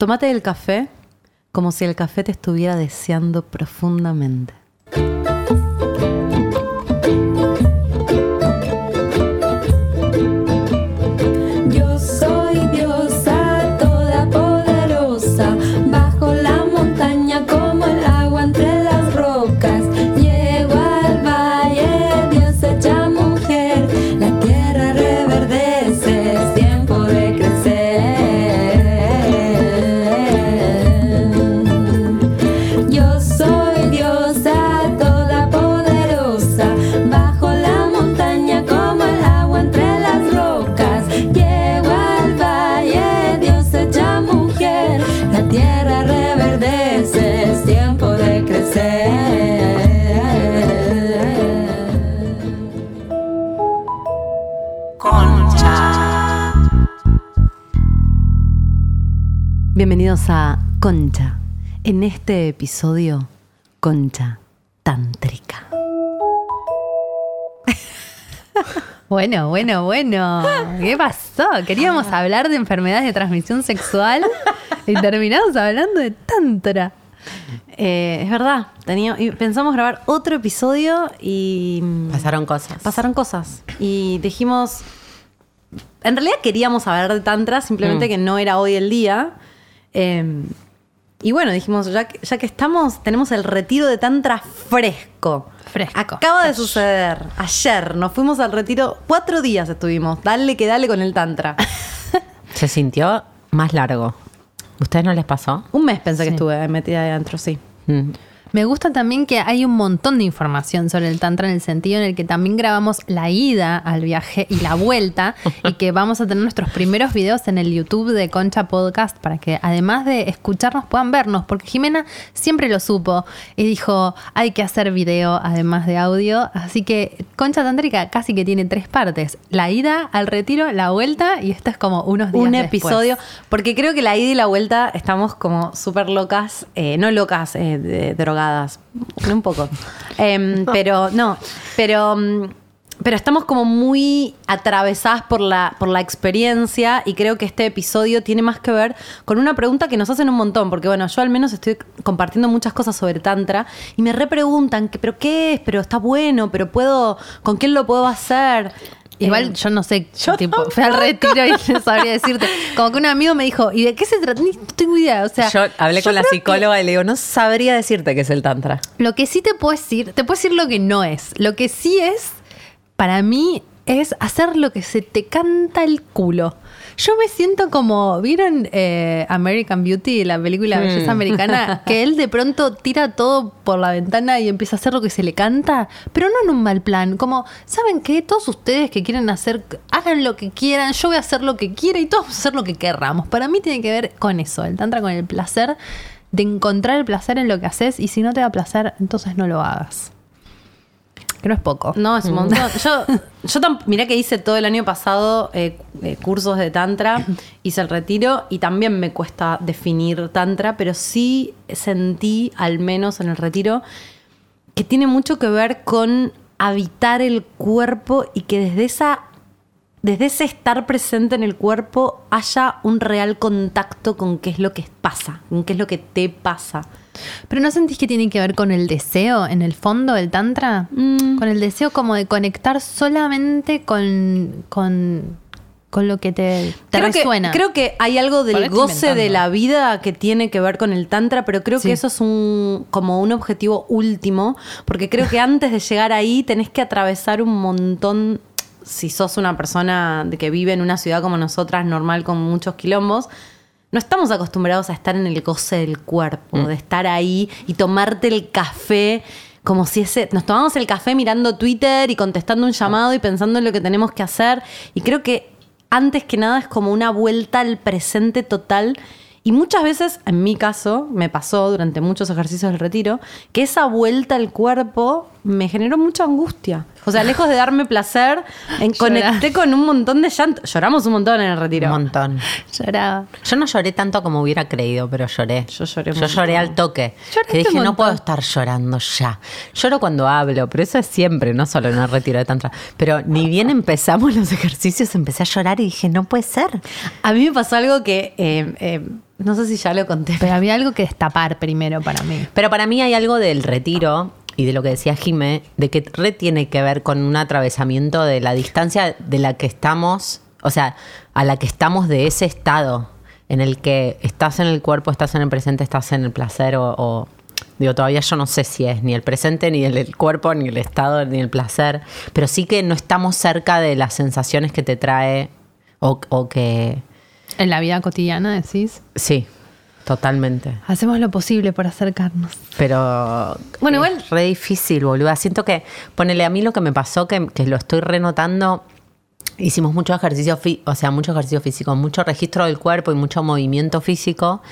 Tómate el café como si el café te estuviera deseando profundamente. Bienvenidos a Concha. En este episodio, Concha Tántrica. Bueno, bueno, bueno. ¿Qué pasó? Queríamos hablar de enfermedades de transmisión sexual y terminamos hablando de tantra. Eh, es verdad, tenía, pensamos grabar otro episodio y mm, Pasaron cosas. pasaron cosas. Y dijimos, en realidad queríamos hablar de Tantra, simplemente Mm. que no era hoy el día. Eh, y bueno, dijimos, ya que, ya que estamos, tenemos el retiro de Tantra fresco. Fresco. Acaba de suceder. Ayer nos fuimos al retiro, cuatro días estuvimos. Dale que dale con el Tantra. Se sintió más largo. ¿Ustedes no les pasó? Un mes pensé que estuve metida adentro, sí. Mm. Me gusta también que hay un montón de información sobre el Tantra en el sentido en el que también grabamos la ida al viaje y la vuelta y que vamos a tener nuestros primeros videos en el YouTube de Concha Podcast para que además de escucharnos puedan vernos, porque Jimena siempre lo supo y dijo hay que hacer video además de audio, así que Concha Tántrica casi que tiene tres partes, la ida al retiro, la vuelta y esto es como unos días un después. episodio, porque creo que la ida y la vuelta estamos como súper locas, eh, no locas, eh, de- drogadas, un poco, Em, pero no, pero, mm, pero estamos como muy atravesadas por la, por la experiencia y creo que este episodio tiene más que ver con una pregunta que nos hacen un montón, porque bueno, yo al menos estoy compartiendo muchas cosas sobre Tantra y me repreguntan, que, pero qué es, pero está bueno, pero puedo, ¿con quién lo puedo hacer? Igual Eh, yo no sé, tipo, fui al retiro y no sabría decirte. Como que un amigo me dijo, ¿y de qué se trata? Ni tengo idea. O sea, Yo hablé yo con la psicóloga y le digo, no sabría decirte qué es el tantra. Lo que sí te puedo decir, te puedo decir lo que no es. Lo que sí es, para mí, es hacer lo que se te canta el culo. Yo me siento como, ¿vieron eh, American Beauty, la película. Belleza Americana? Que él de pronto tira todo por la ventana y empieza a hacer lo que se le canta, pero no en un mal plan. Como, ¿saben qué? Todos ustedes que quieren hacer, hagan lo que quieran, yo voy a hacer lo que quiera y todos vamos a hacer lo que querramos. Para mí tiene que ver con eso, el tantra con el placer, de encontrar el placer en lo que haces y si no te da placer, entonces no lo hagas. Que no es poco. No, es un montón. Yo, yo mirá que hice todo el año pasado eh, eh, cursos de Tantra, hice el retiro y también me cuesta definir Tantra, pero sí sentí, al menos en el retiro, que tiene mucho que ver con habitar el cuerpo y que desde esa. Desde ese estar presente en el cuerpo haya un real contacto con qué es lo que pasa, con qué es lo que te pasa. Pero ¿no sentís que tiene que ver con el deseo en el fondo del tantra? Mm. Con el deseo como de conectar solamente con, con, con lo que te, te creo resuena. Que, creo que hay algo del goce de la vida que tiene que ver con el tantra, pero creo Sí. que eso es un como un objetivo último, porque creo que antes de llegar ahí tenés que atravesar un montón si sos una persona que vive en una ciudad como nosotras, normal con muchos quilombos, no estamos acostumbrados a estar en el goce del cuerpo, de estar ahí y tomarte el café como si ese. Nos tomamos el café mirando Twitter y contestando un llamado y pensando en lo que tenemos que hacer. Y creo que antes que nada es como una vuelta al presente total. Y muchas veces, en mi caso, me pasó durante muchos ejercicios del retiro, que esa vuelta al cuerpo me generó mucha angustia. O sea, lejos de darme placer, en- conecté con un montón de llanto. Lloramos un montón en el retiro. Un montón. Lloraba. Yo no lloré tanto como hubiera creído, pero lloré. Yo lloré un Yo lloré al toque. Lloraste Que dije, un no puedo estar llorando ya. Lloro cuando hablo, pero eso es siempre, no solo en el retiro de tantra. Pero ni bien empezamos los ejercicios, empecé a llorar y dije, no puede ser. A mí me pasó algo que eh, eh, no sé si ya lo conté. Pero había algo que destapar primero para mí. Pero para mí hay algo del retiro y de lo que decía Jime, de que re tiene que ver con un atravesamiento de la distancia de la que estamos, o sea, a la que estamos de ese estado en el que estás en el cuerpo, estás en el presente, estás en el placer o, o- digo, todavía yo no sé si es ni el presente, ni el, el cuerpo, ni el estado, ni el placer, pero sí que no estamos cerca de las sensaciones que te trae o, o que, En la vida cotidiana decís, sí, totalmente. hacemos lo posible por acercarnos. Pero Bueno, es igual- re difícil, boluda. Siento que, ponele a mí lo que me pasó, que, que lo estoy renotando. Hicimos mucho ejercicio, o sea, mucho ejercicio físico, mucho registro del cuerpo y mucho movimiento físico.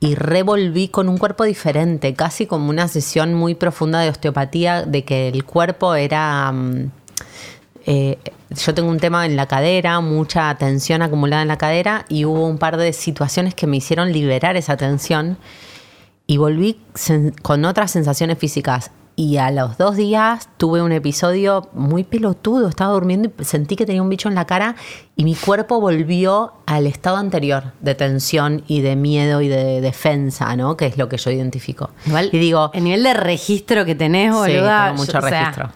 Y revolví con un cuerpo diferente, casi como una sesión muy profunda de osteopatía, de que el cuerpo era. mm, eh, yo tengo un tema en la cadera, mucha tensión acumulada en la cadera, y hubo un par de situaciones que me hicieron liberar esa tensión y volví con otras sensaciones físicas. Y a los dos días tuve un episodio muy pelotudo. Estaba durmiendo y sentí que tenía un bicho en la cara y mi cuerpo volvió al estado anterior de tensión y de miedo y de defensa, ¿no? Que es lo que yo identifico. Igual, y digo, el nivel de registro que tenés, Sí, boluda. tengo mucho yo- o sea, registro.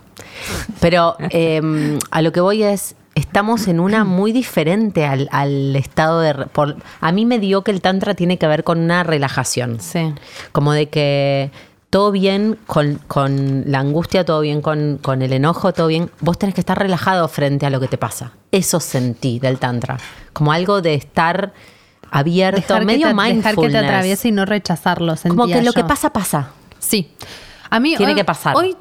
Pero eh, a lo que voy es, estamos en una muy diferente al, al estado de... por- a mí me dio que el tantra tiene que ver con una relajación. Sí. Como de que todo bien con, con la angustia, todo bien con, con el enojo, todo bien. Vos tenés que estar relajado frente a lo que te pasa. Eso sentí del tantra. Como algo de estar abierto, Dejar medio te, dejar que te atraviese y no rechazarlo. Como que lo que pasa, pasa. Sí. A mí Tiene hoy- que pasar. Hoy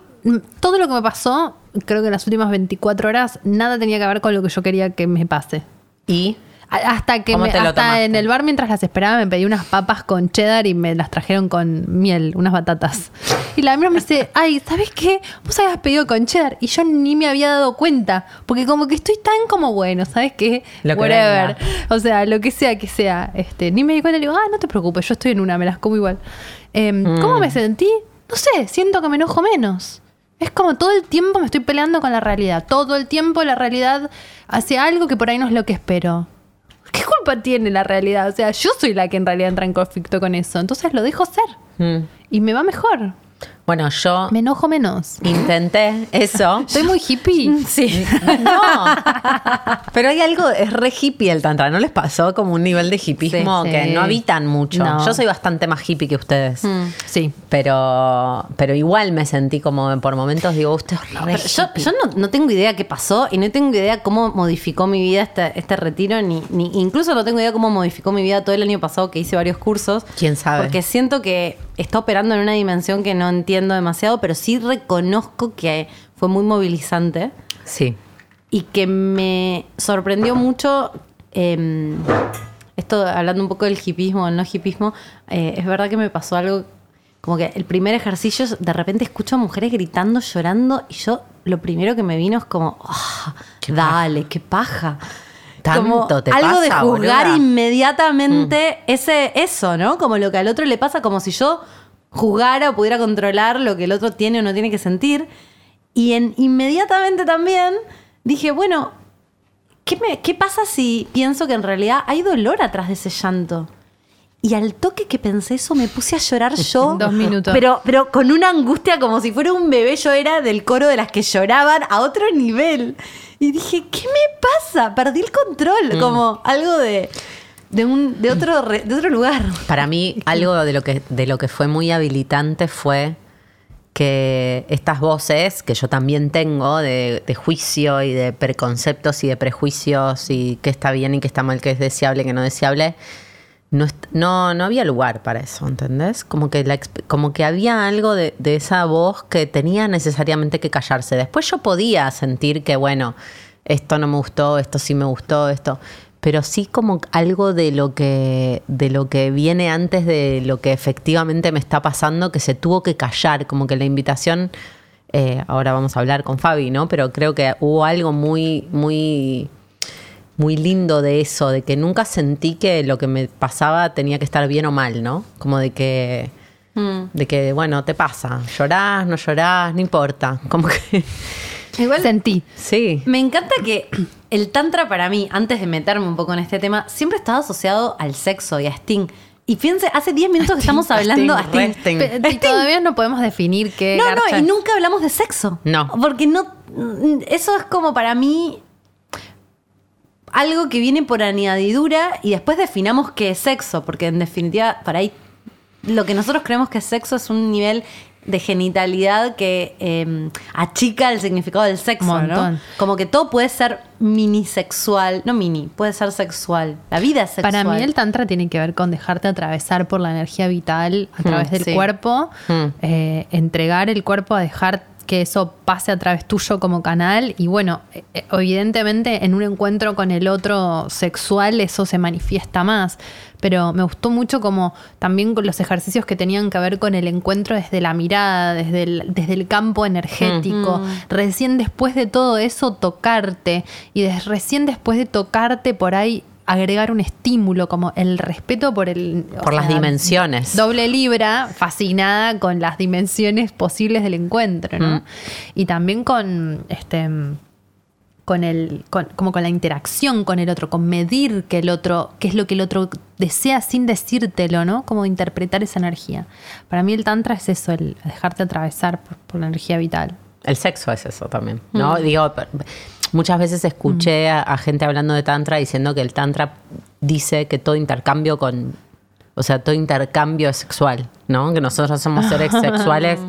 todo lo que me pasó, creo que en las últimas 24 horas, nada tenía que ver con lo que yo quería que me pase. Y Hasta que ¿Cómo me- hasta tomaste? en el bar mientras las esperaba me pedí unas papas con cheddar y me las trajeron con miel, unas batatas. Y la mía me dice, ay, ¿sabes qué? Vos habías pedido con cheddar y yo ni me había dado cuenta, porque como que estoy tan como bueno, ¿sabes qué? Lo Whatever. O sea, lo que sea que sea, este, ni me di cuenta y le digo, ah, no te preocupes, yo estoy en una, me las como igual. Em, Mm. ¿Cómo me sentí? No sé, siento que me enojo menos. Es como todo el tiempo me estoy peleando con la realidad. Todo el tiempo la realidad hace algo que por ahí no es lo que espero. ¿Qué culpa tiene la realidad? O sea, yo soy la que en realidad entra en conflicto con eso. Entonces lo dejo ser. mm, Y me va mejor. Bueno, yo Me enojo menos. intenté eso. Soy muy hippie. Sí. No. Pero hay algo, es re hippie el tantra, ¿no les pasó como un nivel de hippismo Sí, que sí. no habitan mucho? No. Yo soy bastante más hippie que ustedes. Sí. Pero, pero igual me sentí como por momentos digo, usted es re yo, hippie". yo no, no tengo idea qué pasó y no tengo idea cómo modificó mi vida este, este retiro, ni, ni incluso no tengo idea cómo modificó mi vida todo el año pasado que hice varios cursos. ¿Quién sabe? Porque siento que está operando en una dimensión que no entiendo demasiado, pero sí reconozco que fue muy movilizante Sí. y que me sorprendió mucho. eh, esto hablando un poco del hipismo, el no hipismo, eh, es verdad que me pasó algo como que el primer ejercicio, de repente escucho a mujeres gritando, llorando, y yo lo primero que me vino es como, "Ah, dale, qué paja. Tanto te algo de juzgar boluda. inmediatamente ese, eso, ¿no? Como lo que al otro le pasa, como si yo juzgara o pudiera controlar lo que el otro tiene o no tiene que sentir. Y en, inmediatamente también dije, bueno, ¿qué, me- ¿qué pasa si pienso que en realidad hay dolor atrás de ese llanto? Y al toque que pensé eso me puse a llorar yo. Dos minutos. Pero, pero con una angustia como si fuera un bebé. Yo era del coro de las que lloraban a otro nivel. Y dije, ¿qué me pasa? Perdí el control. Como algo de, de, un, de, otro, re- de otro lugar. Para mí, algo de lo que, de lo que fue muy habilitante fue que estas voces que yo también tengo de, de juicio y de preconceptos y de prejuicios y qué está bien y qué está mal, qué es deseable, qué no deseable, no, no, no había lugar para eso, ¿entendés? Como que, la como que había algo de, de esa voz que tenía necesariamente que callarse. Después yo podía sentir que, bueno, esto no me gustó, esto sí me gustó, esto. Pero sí como algo de lo que, de lo que viene antes de lo que efectivamente me está pasando, que se tuvo que callar, como que la invitación, eh, ahora vamos a hablar con Fabi, ¿no? Pero creo que hubo algo muy, muy muy lindo de eso, de que nunca sentí que lo que me pasaba tenía que estar bien o mal, ¿no? Como de que, de que bueno, te pasa, llorás, no llorás, no importa. Como que Igual Sentí. Sí. me encanta que el tantra para mí, antes de meterme un poco en este tema, siempre estaba asociado al sexo y a Sting. Y fíjense, hace 10 minutos que estamos hablando a Sting. Resting. Pe- Y todavía no podemos definir qué No, garcha no, y nunca hablamos de sexo. No. Porque no. Eso es como para mí. Algo que viene por añadidura y después definamos qué es sexo. Porque en definitiva, para ahí. Lo que nosotros creemos que es sexo es un nivel de genitalidad que eh, achica el significado del sexo, Montón. ¿no? Como que todo puede ser minisexual. No mini, puede ser sexual. La vida es sexual. Para mí el tantra tiene que ver con dejarte atravesar por la energía vital a través del sí. cuerpo, Hmm. eh, entregar el cuerpo a dejar que eso pase a través tuyo como canal. Y bueno, eh, eh, evidentemente en un encuentro con el otro sexual eso se manifiesta más, pero me gustó mucho como también con los ejercicios que tenían que ver con el encuentro desde la mirada, desde el, desde el campo energético, recién después de todo eso tocarte. Y recién después de tocarte por ahí agregar un estímulo como el respeto por el Por las dimensiones. doble libra fascinada con las dimensiones posibles del encuentro ¿no? Mm. y también con este con el con- como con la interacción con el otro con medir que el otro qué es lo que el otro desea sin decírtelo no como interpretar esa energía para mí el tantra es eso el dejarte atravesar por, por la energía vital El sexo es eso también, ¿no? Digo, per- muchas veces escuché a, a gente hablando de tantra diciendo que el tantra dice que todo intercambio con, o sea, todo intercambio es sexual, ¿no? Que nosotros somos seres sexuales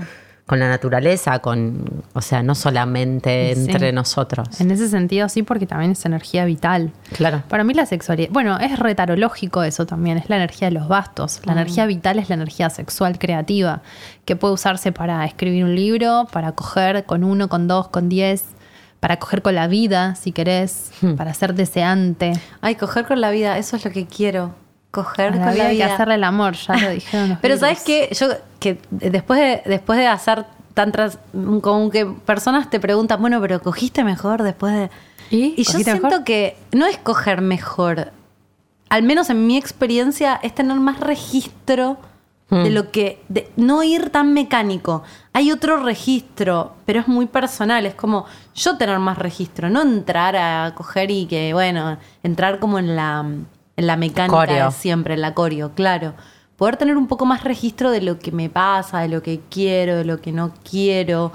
con la naturaleza, con, o sea, no solamente Sí. entre nosotros. en ese sentido sí porque también es energía vital Claro. Para mí la sexualidad, bueno, es retarológico eso también, es la energía de los bastos. La energía vital es la energía sexual creativa, que puede usarse para escribir un libro, para coger con uno, con dos, con diez, para coger con la vida, si querés, para ser deseante. Ay, coger con la vida, eso es lo que quiero. Coger A la con vida la hay que hacerle el amor, ya lo dijeron. Pero sabes qué, yo que después de, después de hacer tantas, como que personas te preguntan, bueno, pero cogiste mejor después de. ¿Y? Y yo ¿Cogiste siento mejor? que no es coger mejor. Al menos en mi experiencia, es tener más registro Hmm. de lo que. de no ir tan mecánico. Hay otro registro, pero es muy personal. Es como yo tener más registro, no entrar a coger y que, bueno, entrar como en la, en la mecánica de siempre, en la coreo, claro. Poder tener un poco más registro de lo que me pasa, de lo que quiero, de lo que no quiero.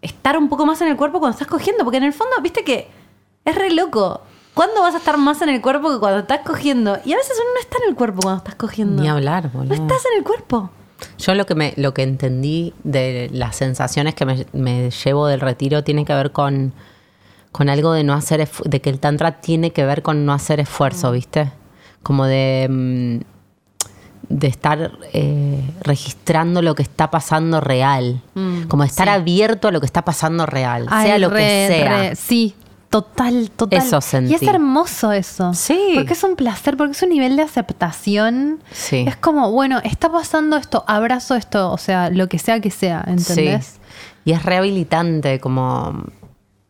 Estar un poco más en el cuerpo cuando estás cogiendo, porque en el fondo, viste que es re loco. ¿Cuándo vas a estar más en el cuerpo que cuando estás cogiendo? Y a veces uno no está en el cuerpo cuando estás cogiendo. Ni hablar, No boludo. estás en el cuerpo. Yo lo que me, lo que entendí de las sensaciones que me, me llevo del retiro tiene que ver con, con algo de no hacer de que el tantra tiene que ver con no hacer esfuerzo, ¿viste? Como de, mm, de estar eh, registrando lo que está pasando real. como de estar abierto a lo que está pasando real, Ay, sea lo re, que sea. re, sí, total, total. Eso sentí. Y es hermoso eso. Sí. Porque es un placer, porque es un nivel de aceptación. Sí. Es como, bueno, está pasando esto, abrazo esto, o sea, lo que sea que sea, ¿entendés? Sí. Y es rehabilitante, como.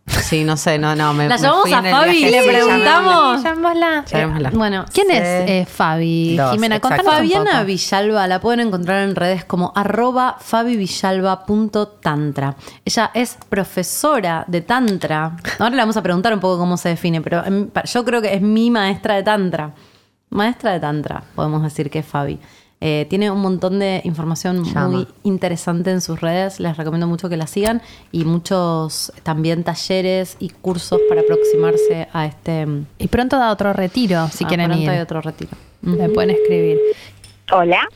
Sí, no sé, no, no. Me, La llamamos a Fabi y le preguntamos. Llamémosla. Llamémosla. Eh, bueno, ¿quién Sí. es eh, Fabi? Dos, Jimena, contanos un Fabiana poco. Villalba la pueden encontrar en redes como arroba fabivillalba.tantra. Ella es profesora de tantra. Ahora le vamos a preguntar un poco cómo se define, pero em, yo creo que es mi maestra de tantra. Maestra de tantra, podemos decir que es Fabi. Eh, tiene un montón de información Llama. muy interesante en sus redes. Les recomiendo mucho que la sigan y muchos también talleres y cursos para aproximarse a este. Y pronto da otro retiro, si ah, quieren pronto ir. hay otro retiro. Me pueden escribir. Hola.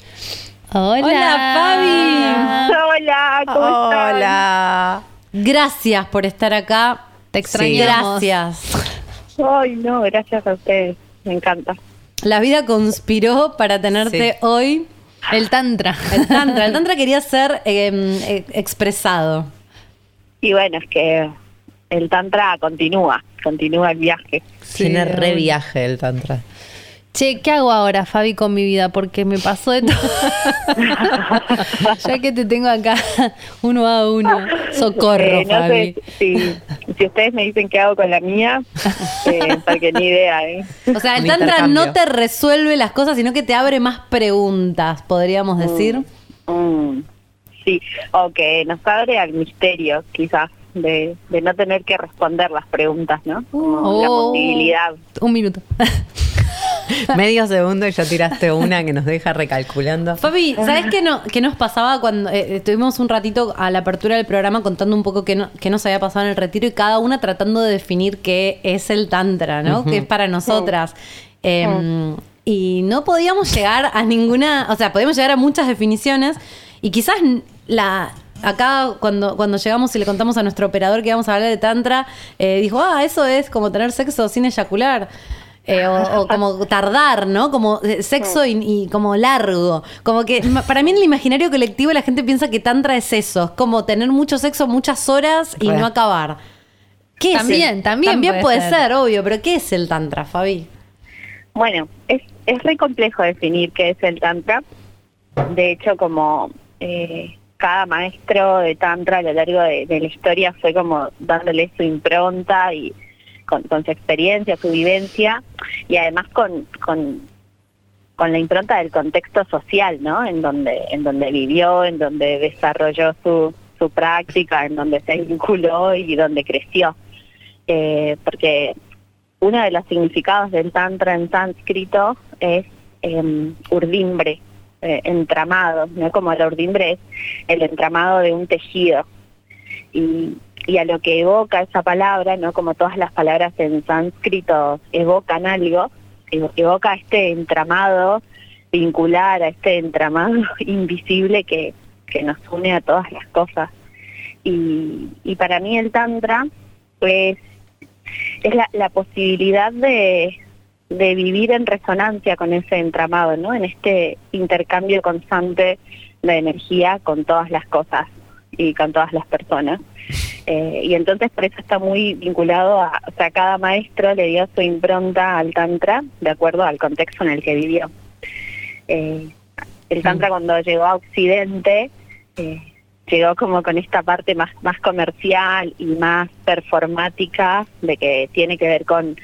Hola. Hola, Hola, ¿cómo están? Hola. Gracias por estar acá. Te extrañamos. Gracias. Ay, no, gracias a ustedes. Me encanta. La vida conspiró para tenerte Sí. hoy. El Tantra. El Tantra. El Tantra quería ser eh, eh, expresado. Y bueno, es que el Tantra continúa, continúa el viaje. Tiene re viaje el tantra. Che, ¿qué hago ahora, Fabi, con mi vida? Porque me pasó de todo. ya que te tengo acá uno a uno. Socorro, Eh, no Fabi. sé si, si ustedes me dicen qué hago con la mía, eh, porque ni idea, ¿eh? O sea, el Tantra no te resuelve las cosas, sino que te abre más preguntas, podríamos decir. Mm, sí, o que nos abre al misterio, quizás. de, de no tener que responder las preguntas, ¿no? Como la Oh. posibilidad. Un minuto. Medio segundo y ya tiraste una que nos deja recalculando. Fabi, ¿sabes qué, no, qué nos pasaba cuando eh, estuvimos un ratito a la apertura del programa contando un poco qué, no- qué nos había pasado en el retiro y cada una tratando de definir qué es el Tantra, ¿no? ¿Qué es para nosotras? Eh, y no podíamos llegar a ninguna, o sea, podíamos llegar a muchas definiciones y quizás la... Acá cuando, cuando llegamos y le contamos a nuestro operador que íbamos a hablar de Tantra, eh, dijo, ah, eso es como tener sexo sin eyacular. Eh, o, o como tardar, ¿no? Como eh, sexo y, y como largo. Como que para mí en el imaginario colectivo la gente piensa que tantra es eso, es como tener mucho sexo muchas horas y Re. no acabar. ¿Qué También, también También puede puede ser. ser. obvio, pero ¿qué es el tantra, Fabi? Bueno, es, es re complejo definir qué es el Tantra. De hecho, como eh, cada maestro de Tantra a lo largo de, de la historia fue como dándole su impronta y con, su experiencia, su vivencia y además con, con, la impronta del contexto social, ¿no? En donde, en donde vivió, en donde desarrolló su, su práctica, en donde se vinculó y donde creció. Eh, porque uno de los significados del tantra en sánscrito es eh, urdimbre, eh, entramado, ¿no? Como la urdimbre es el entramado de un tejido. Y, y a lo que evoca esa palabra, ¿no? Como todas las palabras en sánscrito evocan algo, evo- evoca este entramado vincular, a este entramado invisible que, que nos une a todas las cosas. Y, para mí el tantra es es la, la posibilidad de, de vivir en resonancia con ese entramado, ¿no? En este intercambio constante de energía con todas las cosas y con todas las personas. Eh, y entonces por eso está muy vinculado a, o sea, cada maestro le dio su impronta al tantra de acuerdo al contexto en el que vivió. Eh, el tantra cuando llegó a Occidente eh, llegó como con esta parte más, más comercial y más performática de que tiene que ver con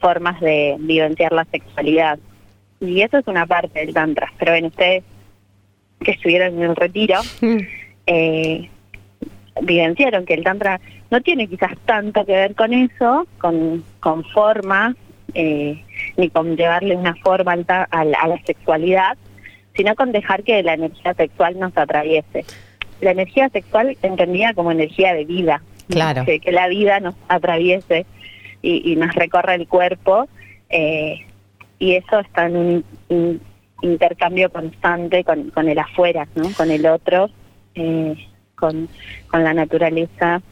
formas de vivenciar la sexualidad. Y eso es una parte del tantra. Pero ven, ustedes que estuvieron en el retiro, eh, vivenciaron que el tantra no tiene quizás tanto que ver con eso, con, con formas, eh, ni con llevarle una forma al ta- a la, a la sexualidad, sino con dejar que la energía sexual nos atraviese. La energía sexual entendida como energía de vida, Claro. que, que la vida nos atraviese y, y nos recorre el cuerpo, eh, y eso está en un in- intercambio constante con, con el afuera, ¿no? con el otro, eh, con, con la naturaleza,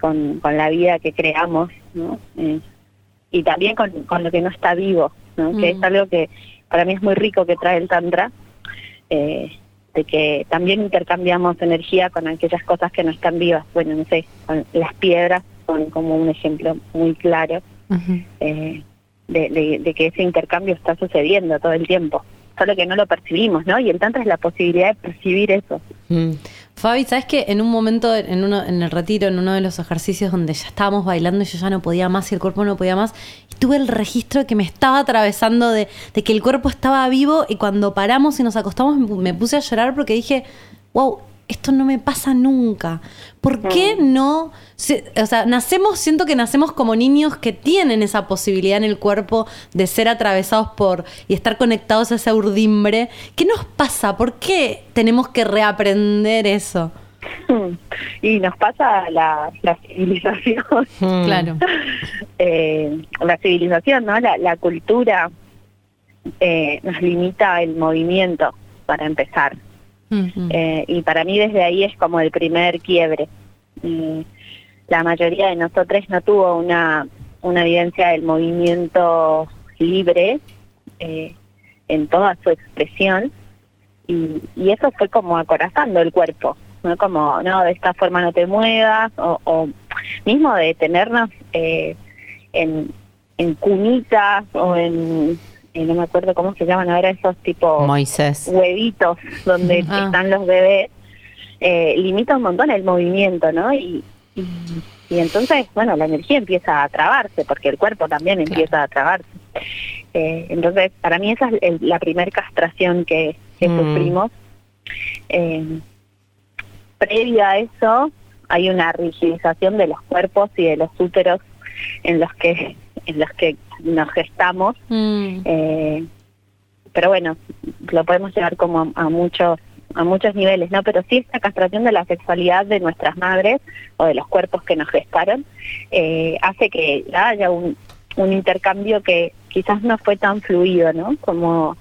con, con la vida que creamos, ¿no? Eh, y también con, con lo que no está vivo, ¿no? que Mm. es algo que para mí es muy rico que trae el Tantra, eh, de que también intercambiamos energía con aquellas cosas que no están vivas. Bueno, no sé, con las piedras son como un ejemplo muy claro eh, de, de- de que ese intercambio está sucediendo todo el tiempo, solo que no lo percibimos, ¿no? Y el Tantra es la posibilidad de percibir eso. Mm. Fabi, ¿sabes que en un momento, en, uno, en el retiro, en uno de los ejercicios donde ya estábamos bailando y yo ya no podía más y el cuerpo no podía más, y tuve el registro que me estaba atravesando de, de que el cuerpo estaba vivo y cuando paramos y nos acostamos me puse a llorar porque dije, wow, esto no me pasa nunca. ¿Por qué no? o sea, nacemos, siento que nacemos como niños que tienen esa posibilidad en el cuerpo de ser atravesados por y estar conectados a esa urdimbre. ¿Qué nos pasa? ¿Por qué tenemos que reaprender eso? Y nos pasa la, la civilización, Mm. Claro. eh, la civilización, ¿no? La, la cultura eh, nos limita el movimiento para empezar. Eh, y para mí desde ahí es como el primer quiebre. La mayoría de nosotros no tuvo una, una vivencia del movimiento libre eh, en toda su expresión y, y eso fue como acorazando el cuerpo, ¿no? Como, no, de esta forma no te muevas, o, o mismo de tenernos eh, en, en cunitas o en, eh, no me acuerdo cómo se llaman ahora esos tipos Moisés. huevitos donde Ah. están los bebés, eh, limita un montón el movimiento, ¿no? Y, y, y entonces, bueno, la energía empieza a trabarse, porque el cuerpo también empieza a trabarse. Eh, entonces, para mí esa es el- la primera castración que, que Mm. sufrimos. Eh, previa a eso, hay una rigidización de los cuerpos y de los úteros en los que en los que nos gestamos Mm. eh, pero bueno lo podemos llevar como a, a muchos a muchos niveles no pero sí esta castración de la sexualidad de nuestras madres o de los cuerpos que nos gestaron eh, hace que haya un, un intercambio que quizás no fue tan fluido no como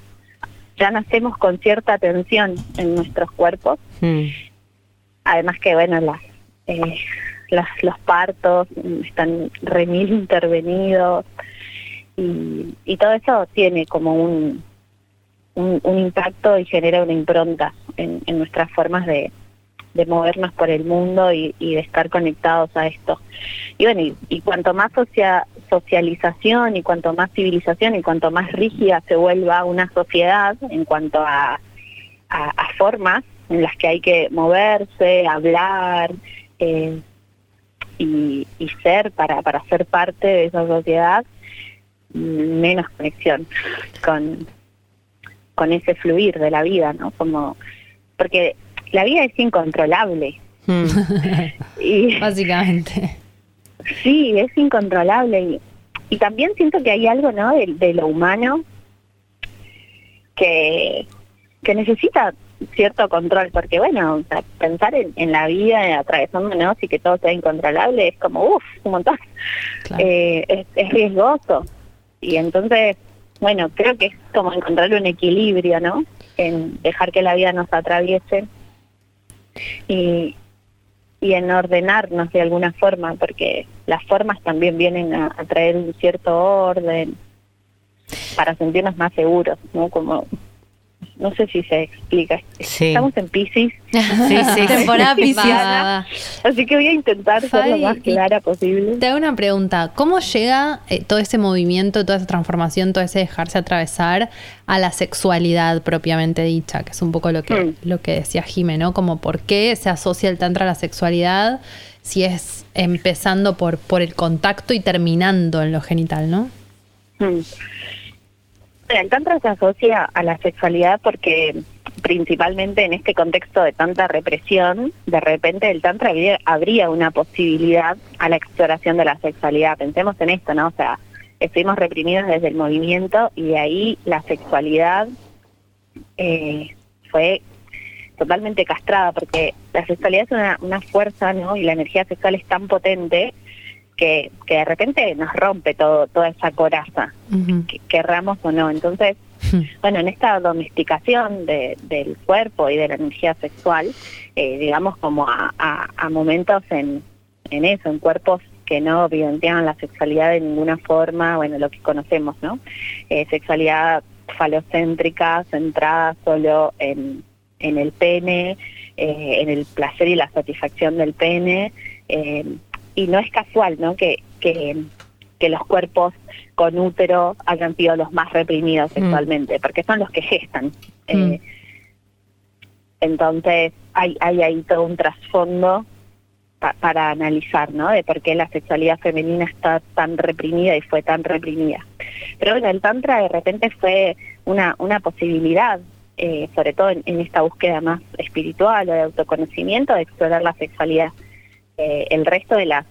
ya nacemos con cierta tensión en nuestros cuerpos Mm. además que bueno las, eh, los partos están remil intervenidos y, todo eso tiene como un, impacto y genera una impronta en, nuestras formas de, de movernos por el mundo y, de estar conectados a esto. Y bueno y, cuanto más socia- socialización y cuanto más civilización y cuanto más rígida se vuelva una sociedad en cuanto a formas en las que hay que moverse, hablar eh, y, y ser para, para ser parte de esa sociedad, menos conexión con, con ese fluir de la vida, ¿no? Como, porque la vida es incontrolable Mm. y Básicamente. Sí, es incontrolable y, y también siento que hay algo, ¿no? De, de lo humano que, que necesita cierto control, porque bueno, o sea, pensar en, en la vida, atravesándonos y que todo sea incontrolable es como, uff, un montón. Claro. Eh, es, es riesgoso. Y entonces, bueno, creo que es como encontrar un equilibrio, ¿no? En dejar que la vida nos atraviese y, y en ordenarnos de alguna forma, porque las formas también vienen a, a traer un cierto orden para sentirnos más seguros, ¿no? Como, no sé si se explica. Sí. Estamos en Pisces, Sí, sí. Temporada pisciana. así que voy a intentar ser lo más clara posible. Te hago una pregunta. ¿Cómo llega eh, todo ese movimiento, toda esa transformación, todo ese dejarse atravesar a la sexualidad propiamente dicha? Que es un poco lo que, Mm. lo que decía Jime, ¿no? Como por qué se asocia el tantra a la sexualidad si es empezando por, por el contacto y terminando en lo genital, ¿no? Mm. El tantra se asocia a la sexualidad porque principalmente en este contexto de tanta represión, de repente el tantra habría una posibilidad a la exploración de la sexualidad. Pensemos en esto, ¿no? O sea, estuvimos reprimidos desde el movimiento y de ahí la sexualidad eh, fue totalmente castrada porque la sexualidad es una, una fuerza, ¿no? Y la energía sexual es tan potente que, que de repente nos rompe todo toda esa coraza, que, querramos o no. Entonces, bueno, en esta domesticación de- del cuerpo y de la energía sexual, eh, digamos como a, a- a momentos en, en eso, en cuerpos que no evidenciaban la sexualidad de ninguna forma, bueno, lo que conocemos, ¿no? Eh, sexualidad falocéntrica, centrada solo en, en el pene, eh, en el placer y la satisfacción del pene, eh, y no es casual, ¿no? Que, que, que los cuerpos con útero hayan sido los más reprimidos sexualmente, porque son los que gestan. Eh, entonces hay, hay ahí todo un trasfondo pa- para analizar, ¿no? De por qué la sexualidad femenina está tan reprimida y fue tan reprimida. Pero bueno, el tantra de repente fue una, una posibilidad, eh, sobre todo en, en esta búsqueda más espiritual o de autoconocimiento, de explorar la sexualidad. Eh, el resto de las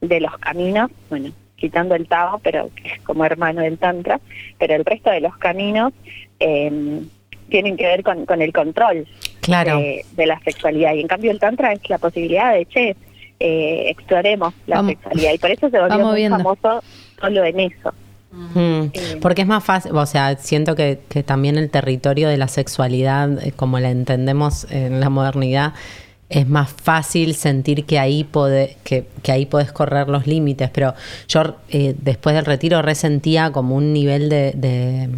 de los caminos, bueno, quitando el Tao, pero que es como hermano del Tantra, pero el resto de los caminos eh, tienen que ver con, con el control Claro. de, de la sexualidad. Y en cambio el Tantra es la posibilidad de, che, eh, exploremos la Vamos- sexualidad. Y por eso se volvió muy viendo. famoso solo en eso. Mm, Eh, Porque es más fácil, o sea, siento que, que también el territorio de la sexualidad, eh, como la entendemos en la modernidad, es más fácil sentir que ahí pode- que, que ahí podés correr los límites. Pero yo eh, después del retiro resentía como un nivel de, de,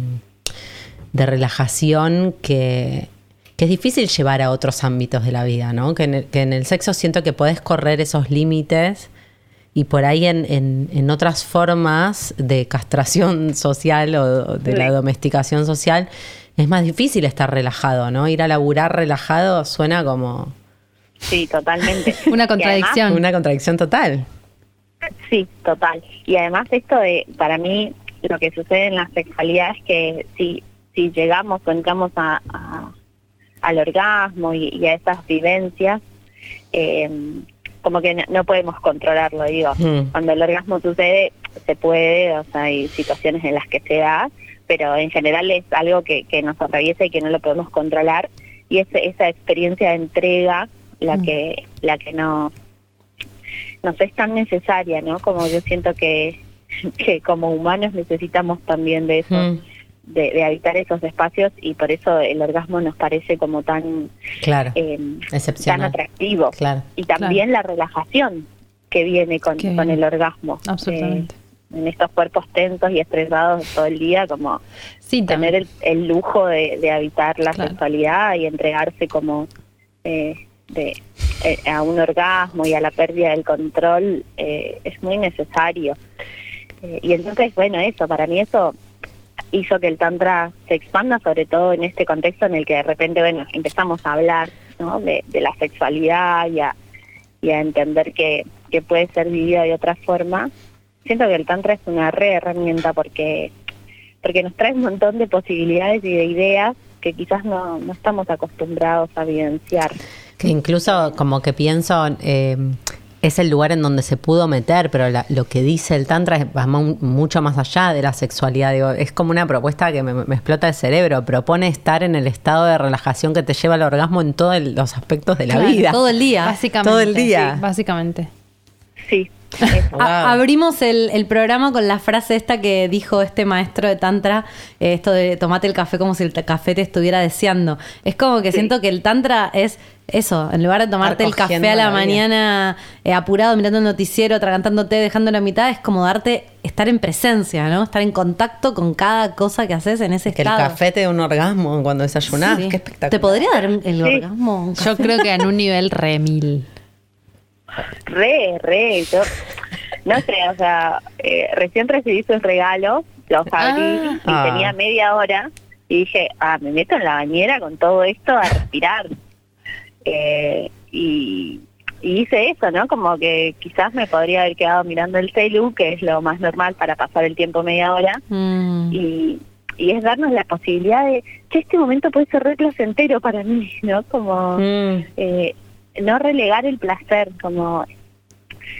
de relajación que, que es difícil llevar a otros ámbitos de la vida, ¿no? Que en el, que en el sexo siento que podés correr esos límites y por ahí en, en- en otras formas de castración social o de la domesticación social es más difícil estar relajado, ¿no? Ir a laburar relajado suena como sí, totalmente. Una además, contradicción. una contradicción total. Sí, total. Y además esto de, para mí, lo que sucede en la sexualidad es que si, si llegamos o entramos a, a- al orgasmo y, y a esas vivencias, eh, como que no, no podemos controlarlo, digo. Mm. Cuando el orgasmo sucede, se puede, o sea, hay situaciones en las que se da, pero en general es algo que, que nos atraviesa y que no lo podemos controlar. Y es esa experiencia de entrega la que la que no nos es tan necesaria, ¿no? Como yo siento que, que como humanos necesitamos también de eso, Mm. de, de habitar esos espacios y por eso el orgasmo nos parece como tan, Claro. eh, tan Excepcional. atractivo. Claro. Y también la relajación que viene con, Que con el orgasmo. Absolutamente. Eh, en estos cuerpos tensos y estresados todo el día, como Sí, tener el, el lujo de, de habitar la Claro. sexualidad y entregarse como eh, de, eh, a un orgasmo y a la pérdida del control eh, es muy necesario. Eh, y entonces, bueno, eso, para mí eso hizo que el tantra se expanda, sobre todo en este contexto en el que de repente, bueno, empezamos a hablar ¿no? de, la sexualidad y a, y a entender que, que puede ser vivida de otra forma. Siento que el tantra es una re herramienta porque porque nos trae un montón de posibilidades y de ideas que quizás no, no estamos acostumbrados a evidenciar. Que incluso como que pienso, eh, es el lugar en donde se pudo meter, pero la- lo que dice el Tantra es, va mu- mucho más allá de la sexualidad. Digo, es como una propuesta que me, me explota el cerebro. Propone estar en el estado de relajación que te lleva al orgasmo en todos los aspectos de la Claro, vida. Todo el día. Básicamente. Todo el día. sí, básicamente. Sí, Wow. abrimos el, el programa con la frase esta que dijo este maestro de Tantra, eh, esto de tomate el café como si el café te estuviera deseando. Es como que siento que el Tantra es eso, en lugar de tomarte el café a la, mañana eh, apurado, mirando el noticiero, atragantándote, dejando la mitad, es como darte, estar en presencia, ¿no? Estar en contacto con cada cosa que haces en ese Que el estado. café te da un orgasmo cuando desayunás. Sí. Qué espectacular. ¿Te podría dar el Sí. orgasmo? un Yo creo que en un nivel re mil. Re, re, yo no sé, o sea, eh, recién recibí sus regalos, los abrí Ah. y tenía media hora y dije, ah, me meto en la bañera con todo esto a respirar. Eh, y, y hice eso, ¿no? Como que quizás me podría haber quedado mirando el celu, que es lo más normal para pasar el tiempo media hora, Mm. y, y es darnos la posibilidad de que este momento puede ser re placentero para mí, ¿no? Como Mm. eh, no relegar el placer, como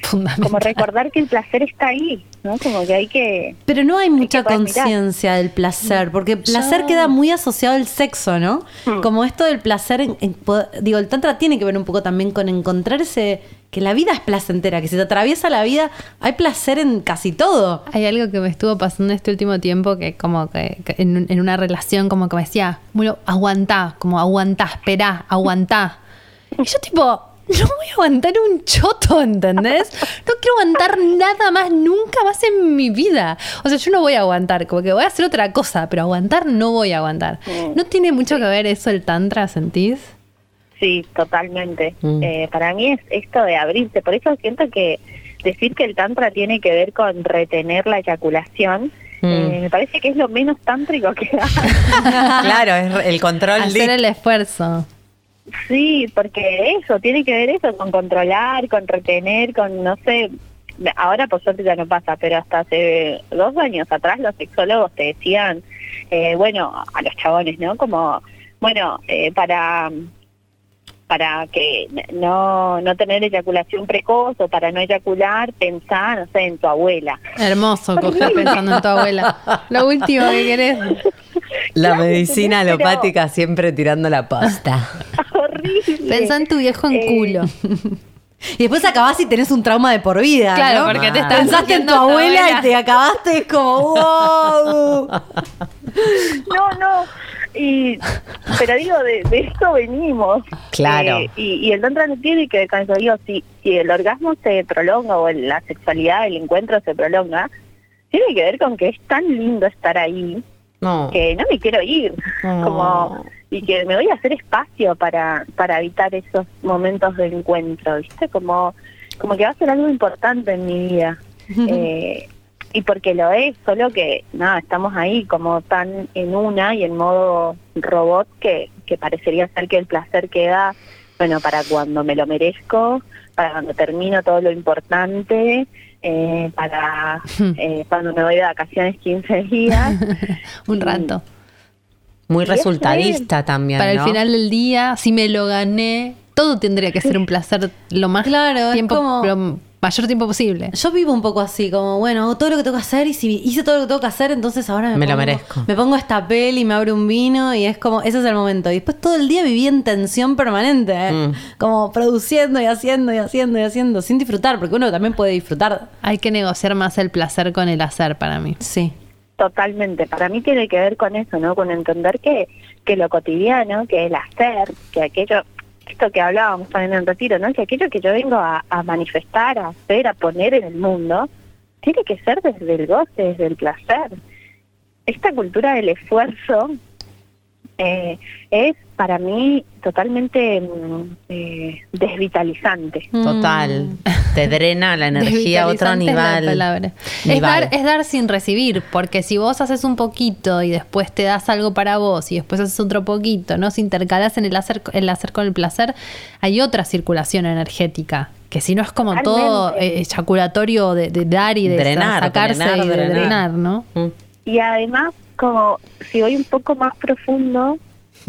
Fundamental. como recordar que el placer está ahí, ¿no? Como que hay que... Pero no hay mucha conciencia del placer, porque placer Yo- queda muy asociado al sexo, ¿no? Hmm. Como esto del placer, en- digo, el tantra tiene que ver un poco también con encontrar ese, que la vida es placentera, que si te atraviesa la vida, hay placer en casi todo. Hay algo que me estuvo pasando este último tiempo que como que, que en, en una relación como que me decía, bueno, aguantá, como aguantá, esperá, aguantá. Y yo tipo, no voy a aguantar un choto, ¿entendés? No quiero aguantar nada más, nunca más en mi vida. O sea, yo no voy a aguantar, como que voy a hacer otra cosa, pero aguantar no voy a aguantar. Mm. ¿No tiene mucho que ver eso el tantra, sentís? Sí, totalmente. Mm. Eh, para mí es esto de abrirse. Por eso siento que decir que el tantra tiene que ver con retener la eyaculación, Mm. eh, me parece que es lo menos tántrico que hay. claro, es el control Hacer el esfuerzo. Sí, porque eso, tiene que ver eso con controlar, con retener, con no sé, ahora por suerte ya no pasa, pero hasta hace dos años atrás los sexólogos te decían, eh, bueno, a los chabones, ¿no? Como, bueno, eh, para para que no, no tener eyaculación precoz o para no eyacular, pensá, no sé, en tu abuela. Hermoso coger pensando en tu abuela. Lo último que querés. La Claro, medicina pero- alopática siempre tirando la posta. Horrible. Pensá en tu viejo en Eh, culo. Y después acabás y tenés un trauma de por vida. Claro, ¿no? porque te estás Pensaste en tu abuela abuela. y te acabaste como, wow. No, no. Y, pero digo, de, de esto venimos. Claro. Eh, y, y el tantra no tiene que ver con eso. Digo, si, si el orgasmo se prolonga o la sexualidad, el encuentro se prolonga, tiene que ver con que es tan lindo estar ahí No. que no me quiero ir. No. Como, y que me voy a hacer espacio para, para evitar esos momentos de encuentro, ¿viste? Como, como que va a ser algo importante en mi vida. Eh, y porque lo es, solo que nada, estamos ahí como tan en una y en modo robot que, que parecería ser que el placer queda, bueno, para cuando me lo merezco, para cuando termino todo lo importante, eh, para eh, cuando me voy de vacaciones 15 días. Un rato. Muy resultadista también, Para el final del día, si me lo gané, todo tendría que ser un placer lo más Claro, es tiempo, como- lo mayor tiempo posible. Yo vivo un poco así, como, bueno, hago todo lo que tengo que hacer y si hice todo lo que tengo que hacer, entonces ahora me, Me lo pongo, merezco. Me pongo esta peli, me abro un vino y es como, ese es el momento. Y después todo el día viví en tensión permanente, ¿eh? Mm. como produciendo y haciendo y haciendo y haciendo, sin disfrutar, porque uno también puede disfrutar. Hay que negociar más el placer con el hacer para mí. Sí. Totalmente. Para mí tiene que ver con eso, ¿no? Con entender que, que lo cotidiano, que el hacer, que aquello, esto que hablábamos también en retiro, ¿no? Que aquello que yo vengo a manifestar, a hacer, a poner en el mundo, tiene que ser desde el goce, desde el placer. Esta cultura del esfuerzo eh, es para mí totalmente mm, eh, desvitalizante. Total. Te drena la energía a otro es la nivel. palabra. Es Nivel. dar, es dar sin recibir, porque si vos haces un poquito y después te das algo para vos y después haces otro poquito, no se intercalas en el hacer, el hacer con el placer, hay otra circulación energética. Que si no es como todo Totalmente. eh, eyaculatorio de, de dar y de Drenar, sacarse drenar, y de drenar. drenar, ¿no? Mm. Y además, como si voy un poco más profundo,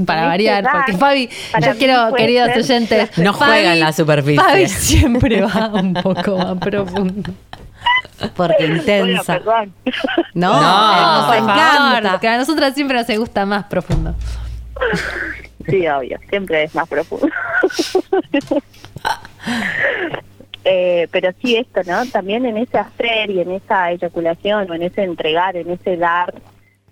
Para En variar, este porque Fabi, para yo quiero, queridos ser- oyentes, No juega en la superficie. Fabi siempre va un poco más profundo. Porque intensa. No, No, nos por encanta. favor, que a nosotras siempre nos gusta más profundo. Sí, obvio, siempre es más profundo. Eh, pero sí esto, ¿no? También en ese hacer y en esa eyaculación o en ese entregar, en ese dar,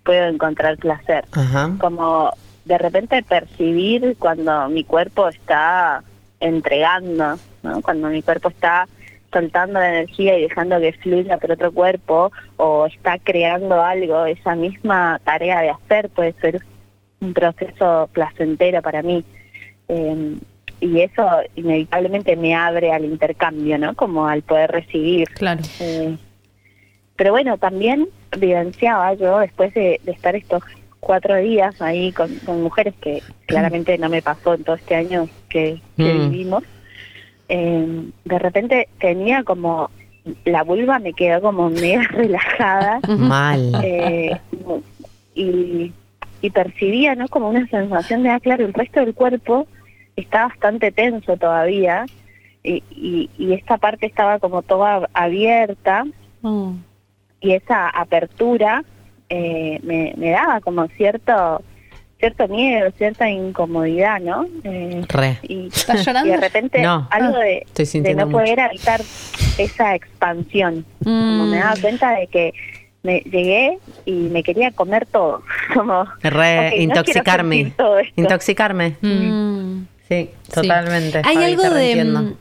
puedo encontrar placer. Ajá. Como de repente percibir cuando mi cuerpo está entregando, ¿no? Cuando mi cuerpo está soltando la energía y dejando que fluya por otro cuerpo o está creando algo, esa misma tarea de hacer puede ser un proceso placentero para mí. Eh, y eso inevitablemente me abre al intercambio, ¿no? Como al poder recibir. Claro. Eh, pero bueno, también vivenciaba yo, después de, de estar estos cuatro días ahí con, con mujeres que claramente no me pasó en todo este año que, que Mm. vivimos, eh, de repente tenía como, la vulva me quedó como mega relajada Mal. eh, y, y percibía no como una sensación de ah claro el resto del cuerpo está bastante tenso todavía y, y, y esta parte estaba como toda abierta Mm. Y esa apertura eh, me, me daba como cierto cierto miedo cierta incomodidad no Eh, Re. y, ¿Estás y llorando? de repente No. algo Ah, de, sintiendo no poder habitar esa expansión como me daba Mm. cuenta de que me llegué y me quería comer todo como Re. intoxicarme. todo intoxicarme. Mm. Sí, totalmente. Hay Fabi, algo de,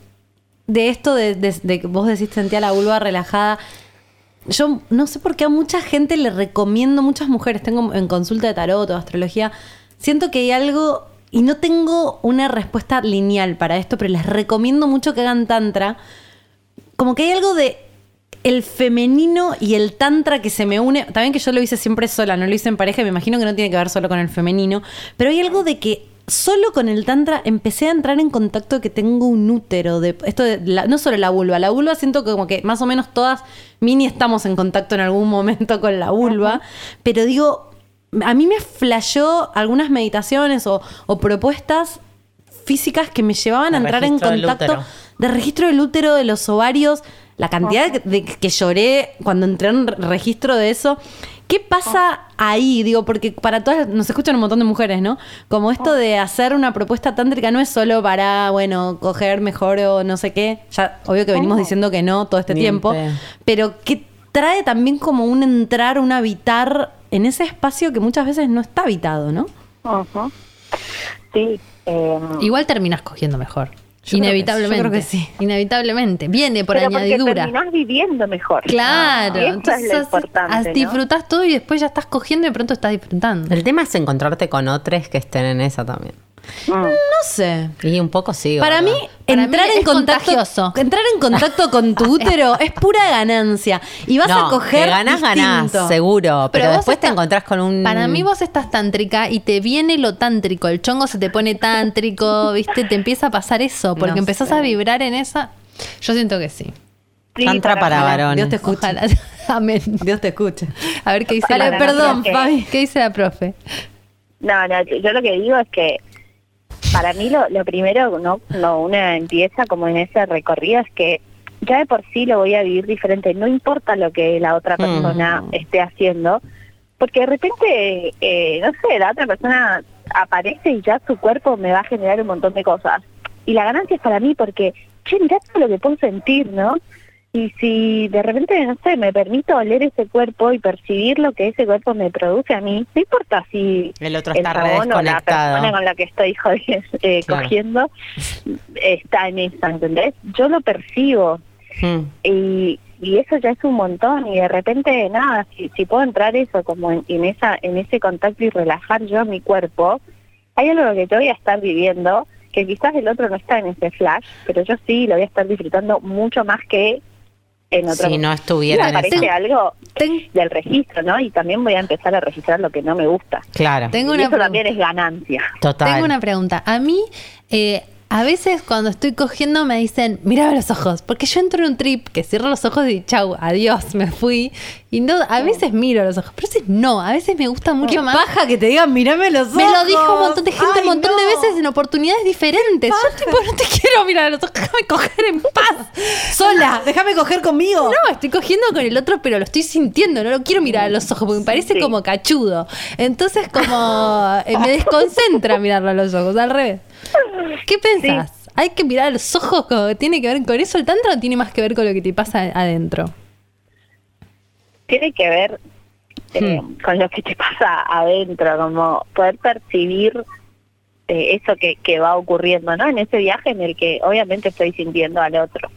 de esto de, de- de que vos decís sentía la vulva relajada. Yo no sé por qué a mucha gente le recomiendo, muchas mujeres, tengo en consulta de tarot o astrología, siento que hay algo, y no tengo una respuesta lineal para esto, pero les recomiendo mucho que hagan tantra. Como que hay algo de el femenino y el tantra que se me une. También que yo lo hice siempre sola, no lo hice en pareja, me imagino que no tiene que ver solo con el femenino. Pero hay algo de que solo con el tantra empecé a entrar en contacto que tengo un útero. De, esto de la- no solo la vulva, la vulva siento que como que más o menos todas mini estamos en contacto en algún momento con la vulva. Pero digo, a mí me flashó algunas meditaciones o, o propuestas físicas que me llevaban a entrar en contacto de registro del útero, de los ovarios, la cantidad de, de que lloré cuando entré en re- registro de eso. ¿Qué pasa ahí? Digo, porque para todas nos escuchan un montón de mujeres, ¿no? Como esto de hacer una propuesta tántrica no es solo para, bueno, coger mejor o no sé qué. Ya, obvio que venimos diciendo que no todo este tiempo. Pero que trae también como un entrar, un habitar en ese espacio que muchas veces no está habitado, ¿no? Ujú. Sí. eh, Igual terminas cogiendo mejor. Yo creo que sí, Inevitablemente. yo creo que sí. Inevitablemente. Viene por pero porque añadidura. terminás viviendo mejor. Claro. Entonces es lo importante, as- ¿no? disfrutás todo y después ya estás cogiendo y de pronto estás disfrutando. El tema es encontrarte con otros que estén en esa también. Mm. No sé. Y un poco sí. Para ¿verdad? mí, Para entrar mí en contacto. contagioso. Entrar en contacto con tu útero es pura ganancia. Y vas no, a coger. Que ganás, ganás, seguro. Pero, después te encontrás con un. Para mí vos estás tántrica y te viene lo tántrico, el chongo se te pone tántrico, ¿viste? Te empieza a pasar eso, porque No empezás sé. a vibrar en esa. Yo siento que sí. Sí, Tantra para varones. Dios te escuche. Ojalá. Amén. Dios te escuche. A ver qué dice la Para perdón, que- Fabi. ¿Qué dice la profe? No, no, yo lo que digo es que para mí lo, lo primero, no, no, una empieza como en ese recorrido es que ya de por sí lo voy a vivir diferente, no importa lo que la otra persona esté haciendo, porque de repente, eh, no sé, la otra persona aparece y ya su cuerpo me va a generar un montón de cosas. Y la ganancia es para mí porque, che, mirá todo lo que puedo sentir, ¿no? Y si de repente, no sé, me permito oler ese cuerpo y percibir lo que ese cuerpo me produce a mí, no importa si El otro está o la persona con la que estoy jodiendo, eh, Claro. cogiendo está en esa, ¿entendés? Yo lo percibo Mm. y, y eso ya es un montón y de repente nada si, si puedo entrar eso como en, en esa en ese contacto y relajar yo mi cuerpo hay algo que yo voy a estar viviendo que quizás el otro no está en ese flash pero yo sí lo voy a estar disfrutando mucho más que en otro Si no estuviera me en parece eso. algo Ten- del registro no y también voy a empezar a registrar lo que no me gusta Claro. Tengo y una eso pregunta. también es ganancia Total. Tengo una pregunta. A mí, eh, a veces cuando estoy cogiendo me dicen, mírame los ojos, porque yo entro en un trip que cierro los ojos y chau, adiós, me fui. Y no, a veces miro los ojos, pero a veces no, a veces me gusta mucho más. Paja que te digan, mírame los ojos. Me lo dijo un montón de gente Ay, un montón de veces en oportunidades diferentes. Yo tipo, no te quiero mirar a los ojos, déjame coger en paz. Sola, déjame coger conmigo. No, estoy cogiendo con el otro, pero lo estoy sintiendo, no lo quiero mirar a los ojos porque me parece Sí. como cachudo. Entonces, como eh, me desconcentra mirarlo a los ojos, al revés. ¿Qué pensás? ¿Hay que mirar a los ojos? ¿Tiene que ver con eso el tantra o tiene más que ver con lo que te pasa adentro? tiene que ver eh, Hmm. con lo que te pasa adentro, como poder percibir eh, eso que, que va ocurriendo, ¿no? En ese viaje en el que obviamente estoy sintiendo al otro.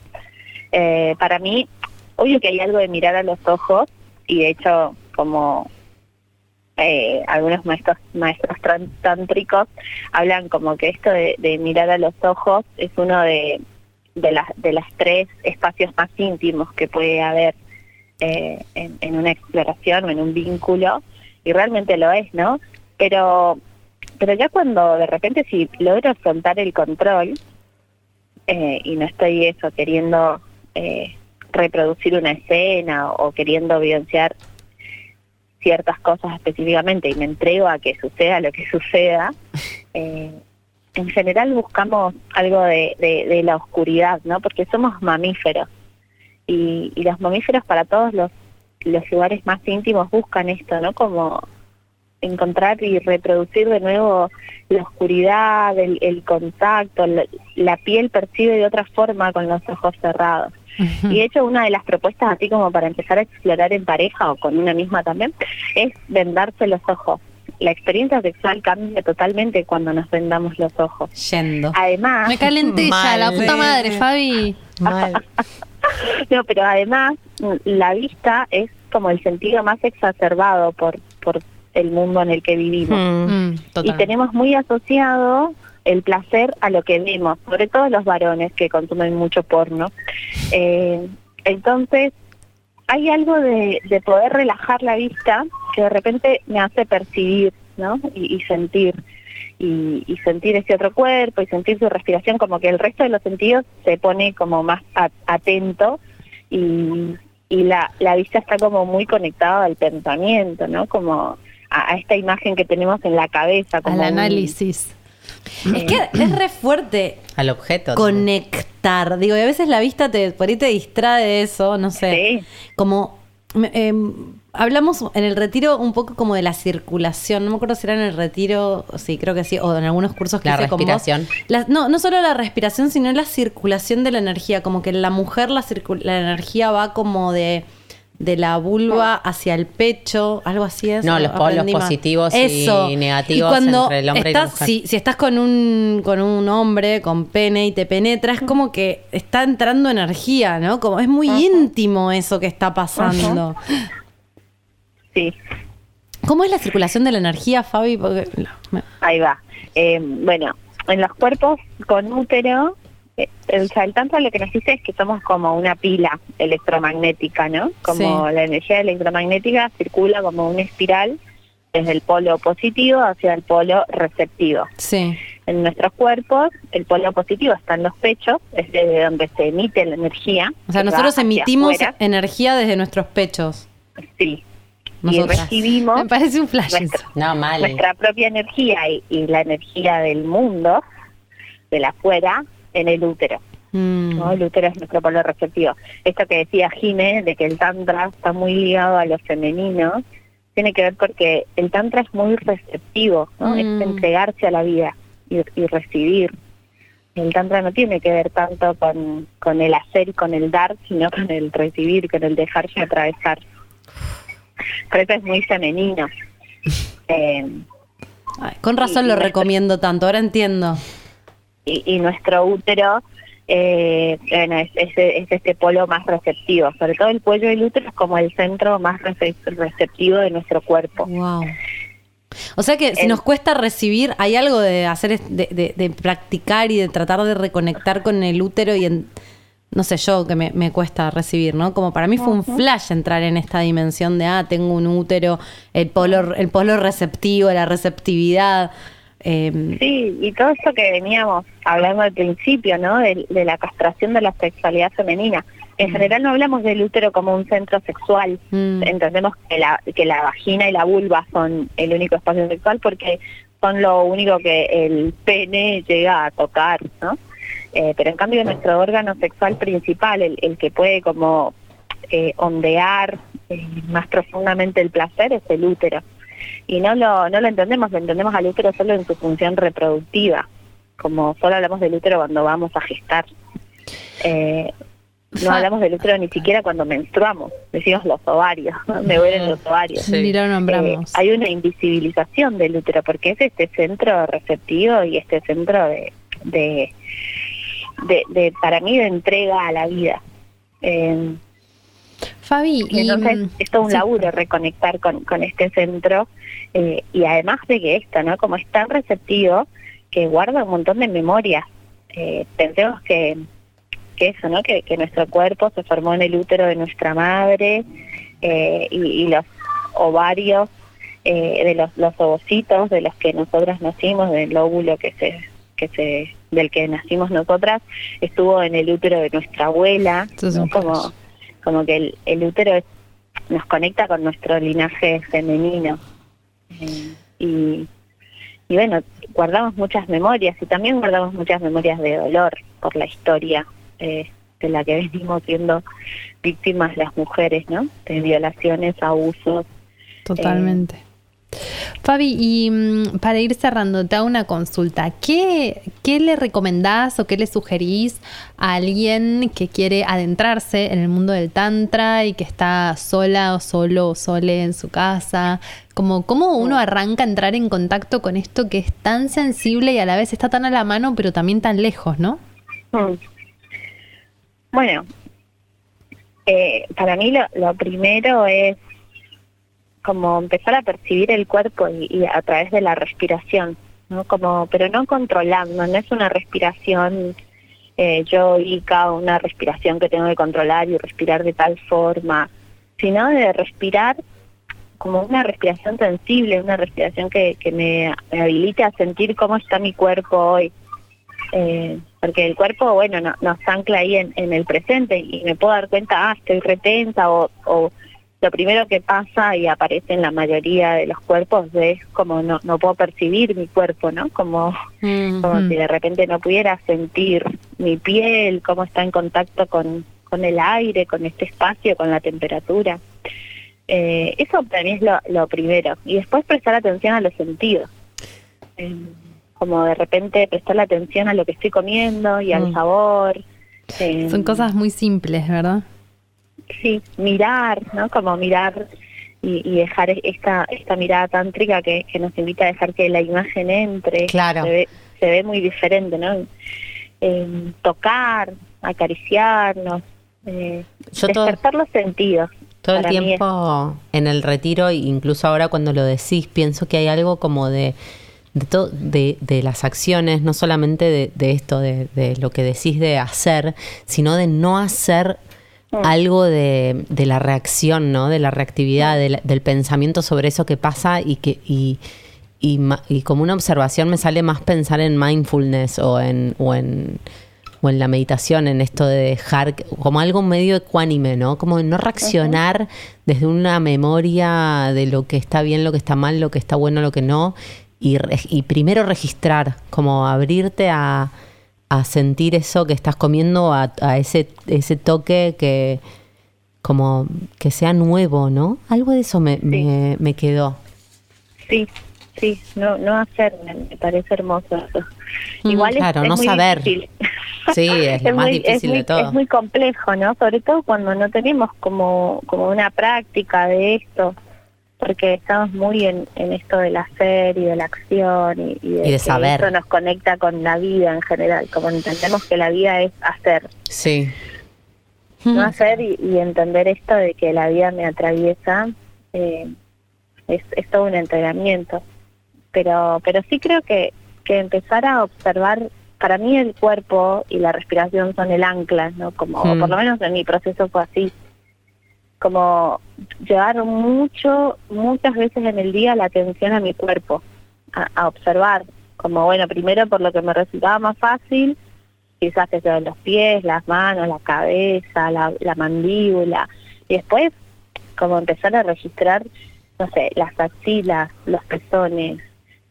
Eh, para mí, obvio que hay algo de mirar a los ojos y de hecho como eh, algunos maestros maestros tántricos hablan como que esto de, mirar a los ojos es uno de de las de las tres espacios más íntimos que puede haber eh, en, una exploración o en un vínculo y realmente lo es, ¿no? Pero pero ya cuando de repente si logro soltar el control eh, y no estoy eso queriendo eh, reproducir una escena o, o queriendo vivenciar ciertas cosas específicamente y me entrego a que suceda lo que suceda, eh, en general buscamos algo de, de- de la oscuridad, ¿no? Porque somos mamíferos y, y los mamíferos para todos los, los lugares más íntimos buscan esto, ¿no? Como encontrar y reproducir de nuevo la oscuridad, el, el contacto, la, la piel percibe de otra forma con los ojos cerrados. Y de hecho una de las propuestas así como para empezar a explorar en pareja o con una misma también es vendarse los ojos. La experiencia sexual cambia totalmente cuando nos vendamos los ojos. Yendo. Además, Me calenté ya, la puta madre, Fabi. Mal. no, pero además la vista es como el sentido más exacerbado por por el mundo en el que vivimos. Mm. Mm, y tenemos muy asociado el placer a lo que vemos, sobre todo los varones que consumen mucho porno. Eh, entonces, hay algo de, de poder relajar la vista que de repente me hace percibir, ¿no? Y, y sentir. Y, y sentir ese otro cuerpo y sentir su respiración, como que el resto de los sentidos se pone como más a- atento y, y la, la vista está como muy conectada al pensamiento, ¿no? Como a, a esta imagen que tenemos en la cabeza. Como Al un- análisis. Es que es re fuerte Al objeto. conectar. Digo, y a veces la vista te, por ahí te distrae de eso, no sé. Sí. Como em, hablamos en el retiro un poco como de la circulación. No me acuerdo si era en el retiro, sí, creo que sí, o en algunos cursos que La hice con vos. respiración. La- no, no solo la respiración, sino la circulación de la energía. Como que en la mujer la energía va como de, de la vulva hacia el pecho, algo así es. No, los polos positivos y negativos entre el hombre y la estás, mujer. Si, si estás con un, con un hombre, con pene y te penetra, es como que está entrando energía, ¿no? Como es muy íntimo eso que está pasando. Sí, ¿Cómo es la circulación de la energía, Fabi? Porque, no, me- ahí va. Eh, bueno, en los cuerpos con útero, el, o sea, el tantra lo que nos dice es que somos como una pila electromagnética, ¿no? Como Sí. la energía electromagnética circula como una espiral desde el polo positivo hacia el polo receptivo. sí. En nuestros cuerpos, el polo positivo está en los pechos, es desde donde se emite la energía. O sea, nosotros emitimos afuera. energía desde nuestros pechos. Sí. Nosotras. Y recibimos Me parece un flash nuestra. No, mal. nuestra propia energía y, y la energía del mundo del afuera en el útero. Mm. ¿no? El útero es nuestro polo receptivo. Esto que decía Jime, de que el tantra está muy ligado a lo femenino, tiene que ver porque el tantra es muy receptivo, ¿no? Mm. Es entregarse a la vida y, y recibir. El tantra no tiene que ver tanto con, con el hacer y con el dar, sino con el recibir, con el dejarse atravesar. Por eso es muy femenino. Eh, Ay, con razón Y- lo recomiendo tanto, ahora entiendo. Y, y nuestro útero eh, bueno, es, es- es este polo más receptivo, sobre todo el cuello del útero es como el centro más rece- receptivo de nuestro cuerpo. Wow. O sea que si nos cuesta recibir, hay algo de hacer, de, de- de practicar y de tratar de reconectar con el útero y en, no sé yo, que me, me cuesta recibir, ¿no? Como para mí fue un flash entrar en esta dimensión de, ah, tengo un útero, el polo, el polo receptivo, la receptividad. Eh, Sí, y todo esto que veníamos hablando al principio, ¿no? De, de la castración de la sexualidad femenina. En general no hablamos del útero como un centro sexual. Mm. Entendemos que la, que la vagina y la vulva son el único espacio sexual porque son lo único que el pene llega a tocar, ¿no? Eh, pero en cambio nuestro órgano sexual principal, el, el que puede como eh, ondear eh, más profundamente el placer, es el útero y no lo, no lo entendemos, lo entendemos al útero solo en su función reproductiva, como solo hablamos del útero cuando vamos a gestar. Eh, no hablamos del útero ni siquiera cuando menstruamos, decimos los ovarios, me duelen los ovarios. Sí. Ni lo Eh, hay una invisibilización del útero porque es este centro receptivo y este centro de, de, de, de, para mí, de entrega a la vida. Eh, Fabi, y y, entonces mm, es todo un sí. laburo reconectar con, con este centro eh, y además de que esto, ¿no? Como es tan receptivo que guarda un montón de memorias. Eh, pensemos que, que eso, ¿no? Que, que nuestro cuerpo se formó en el útero de nuestra madre eh, y, y los ovarios eh, de los, los ovocitos de los que nosotras nacimos, del óvulo que se que se del que nacimos nosotras, estuvo en el útero de nuestra abuela, ¿no? como. Como que el, útero es- nos conecta con nuestro linaje femenino. Eh, y, y bueno, guardamos muchas memorias y también guardamos muchas memorias de dolor por la historia eh, de la que venimos siendo víctimas las mujeres, ¿no? De violaciones, abusos. Totalmente. Fabi, y mm, para ir cerrando, te hago una consulta. ¿Qué, ¿Qué le recomendás o qué le sugerís a alguien que quiere adentrarse en el mundo del Tantra y que está sola o solo o sole en su casa? Como, ¿Cómo uno arranca a entrar en contacto con esto que es tan sensible y a la vez está tan a la mano, pero también tan lejos, ¿no? Mm. Bueno, eh, para mí lo, lo primero es como empezar a percibir el cuerpo y, y a través de la respiración, ¿no? Como, pero no controlando, no es una respiración eh, yoica, una respiración que tengo que controlar y respirar de tal forma, sino de respirar como una respiración sensible, una respiración que, me, habilite a sentir cómo está mi cuerpo hoy. Eh, porque el cuerpo, bueno, no- nos ancla ahí en, en el presente y me puedo dar cuenta, ah, estoy retensa o, o lo primero que pasa y aparece en la mayoría de los cuerpos es como no, no puedo percibir mi cuerpo, ¿no? Como, mm, como Mm. si de repente no pudiera sentir mi piel, cómo está en contacto con, con el aire, con este espacio, con la temperatura. Eh, eso para mí es lo, lo primero. Y después prestar atención a los sentidos. Eh, como de repente prestar la atención a lo que estoy comiendo y al Mm. sabor. Eh, Son cosas muy simples, ¿verdad? Sí, mirar, ¿no? Como mirar y, y dejar esta esta mirada tántrica que, que nos invita a dejar que la imagen entre. Claro. Se ve, se ve muy diferente, ¿no? Eh, tocar, acariciarnos, eh, Yo todo- despertar los sentidos. Todo el tiempo en el retiro, e incluso ahora cuando lo decís, pienso que hay algo como de de, to- de, de las acciones, no solamente de, de esto, de, de lo que decís de hacer, sino de no hacer algo de, de la reacción, ¿no? De la reactividad, de la- del pensamiento sobre eso que pasa y que y, y, como una observación me sale más pensar en mindfulness o en, o en o en la meditación, en esto de dejar como algo medio ecuánime, ¿no? Como no reaccionar desde una memoria de lo que está bien, lo que está mal, lo que está bueno, lo que no, y primero registrar, como abrirte a, a sentir eso que estás comiendo, a, a ese, ese toque que como que sea nuevo, ¿no? Algo de eso me, me, me quedó. Sí, sí, no, no hacer, me, parece hermoso eso. Mm, Igual claro, es, no muy saber. difícil. Sí, es lo más difícil muy, de todo. Es muy complejo, ¿no? Sobre todo cuando no tenemos como, como una práctica de esto, porque estamos muy en, en esto del hacer y de la acción y, y de, Y de saber. Eso nos conecta con la vida en general, como entendemos que la vida es hacer, Sí. no hacer y, y entender esto de que la vida me atraviesa eh, es, es todo un entrenamiento. Pero pero sí creo que, que empezar a observar para mí el cuerpo y la respiración son el ancla no como o por lo menos en mi proceso fue así como llevar mucho muchas veces en el día la atención a mi cuerpo a, a observar como bueno primero por lo que me resultaba más fácil quizás que sean los pies, las manos, la cabeza, la, la mandíbula, y después como empezar a registrar, no sé, las axilas, los pezones,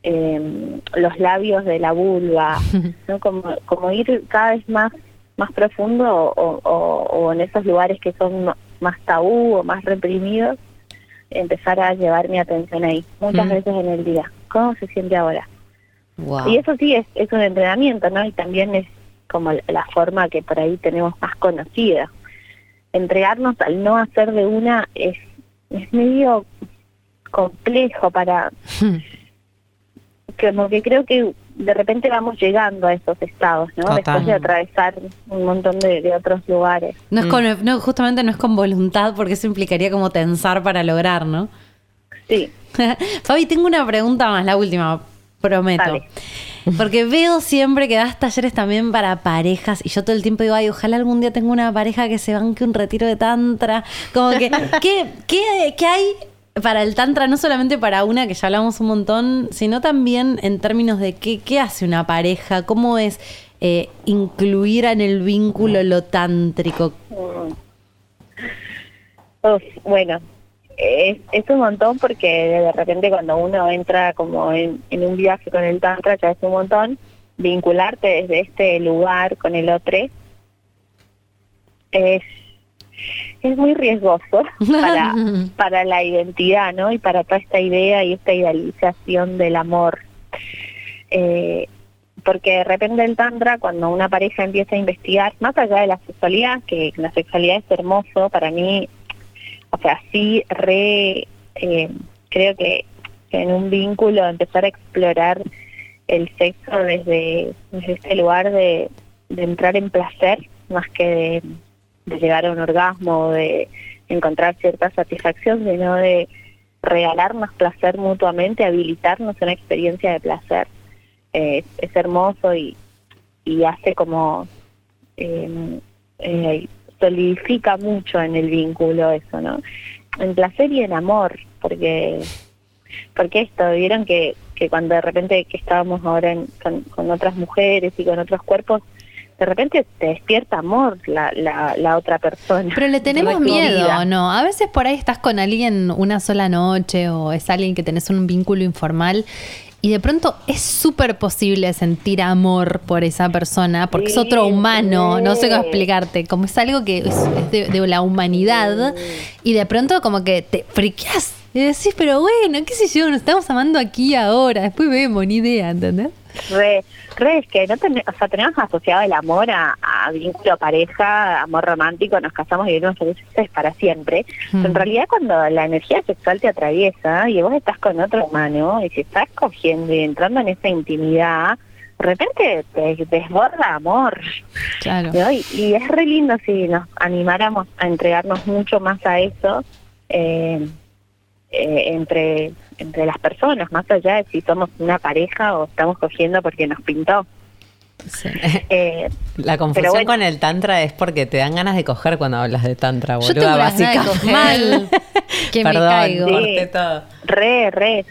eh, los labios de la vulva, ¿no? como, como ir cada vez más más profundo o, o- o en esos lugares que son más tabú o más reprimidos, empezar a llevar mi atención ahí, muchas Mm. veces en el día. ¿Cómo se siente ahora? Wow. Y eso sí es, es un entrenamiento, ¿no? Y también es como la forma que por ahí tenemos más conocida. Entregarnos al no hacer de una es, es medio complejo para... Como que creo que de repente vamos llegando a esos estados, ¿no? Total. Después de atravesar un montón de, de otros lugares. No es con, no, justamente no es con voluntad, porque eso implicaría como tensar para lograr, ¿no? Sí, Fabi, tengo una pregunta más, la última, prometo. Porque veo siempre que das talleres también para parejas y yo todo el tiempo digo, ay, ojalá algún día tenga una pareja que se banque un retiro de tantra. Como que, ¿qué, qué, qué hay para el tantra? No solamente para una, que ya hablamos un montón, sino también en términos de qué, qué hace una pareja, cómo es eh, incluir en el vínculo lo tántrico. Uf, bueno, es, un montón porque de repente cuando uno entra como en, en un viaje con el tantra ya es un montón, vincularte desde este lugar con el otro es, es muy riesgoso para, para la identidad, ¿no? Y para toda esta idea y esta idealización del amor. Eh, porque de repente el tantra, cuando una pareja empieza a investigar, más allá de la sexualidad, que la sexualidad es hermoso, para mí o sea, sí, re, eh, creo que, en un vínculo empezar a explorar el sexo desde, desde este lugar de, de entrar en placer, más que de, de llegar a un orgasmo de encontrar cierta satisfacción, sino de regalarnos placer mutuamente, habilitarnos una experiencia de placer. Eh, es hermoso y, y hace como eh, eh, solidifica mucho en el vínculo eso, ¿no? En placer y en amor, porque porque esto, vieron que, que cuando de repente que estábamos ahora en- con otras mujeres y con otros cuerpos, de repente te despierta amor la, la, la otra persona. Pero le tenemos miedo, querida. ¿o ¿no? A veces por ahí estás con alguien una sola noche o es alguien que tenés un vínculo informal y de pronto es súper posible sentir amor por esa persona porque es otro humano, no sé cómo explicarte, como es algo que es, es de, de la humanidad y de pronto como que te friqueas y decís, pero bueno, qué sé yo, nos estamos amando aquí ahora, después vemos, ni idea, ¿entendés? Re, re, es que no ten- o sea, tenemos asociado el amor a, a vínculo pareja, amor romántico, nos casamos y vivimos felices para siempre. En Mm. realidad cuando la energía sexual te atraviesa y vos estás con otro humano y si estás cogiendo y entrando en esa intimidad, de repente te desborda amor. Claro. ¿no? Y, y es re lindo si nos animáramos a entregarnos mucho más a eso eh, eh, entre, entre las personas, más allá de si somos una pareja o estamos cogiendo porque nos pintó. Sí. Eh, La confusión bueno. con el tantra es porque te dan ganas de coger cuando hablas de tantra, boluda, Yo tengo básicamente. coger que me Perdón, caigo. Sí. corté todo. re, re.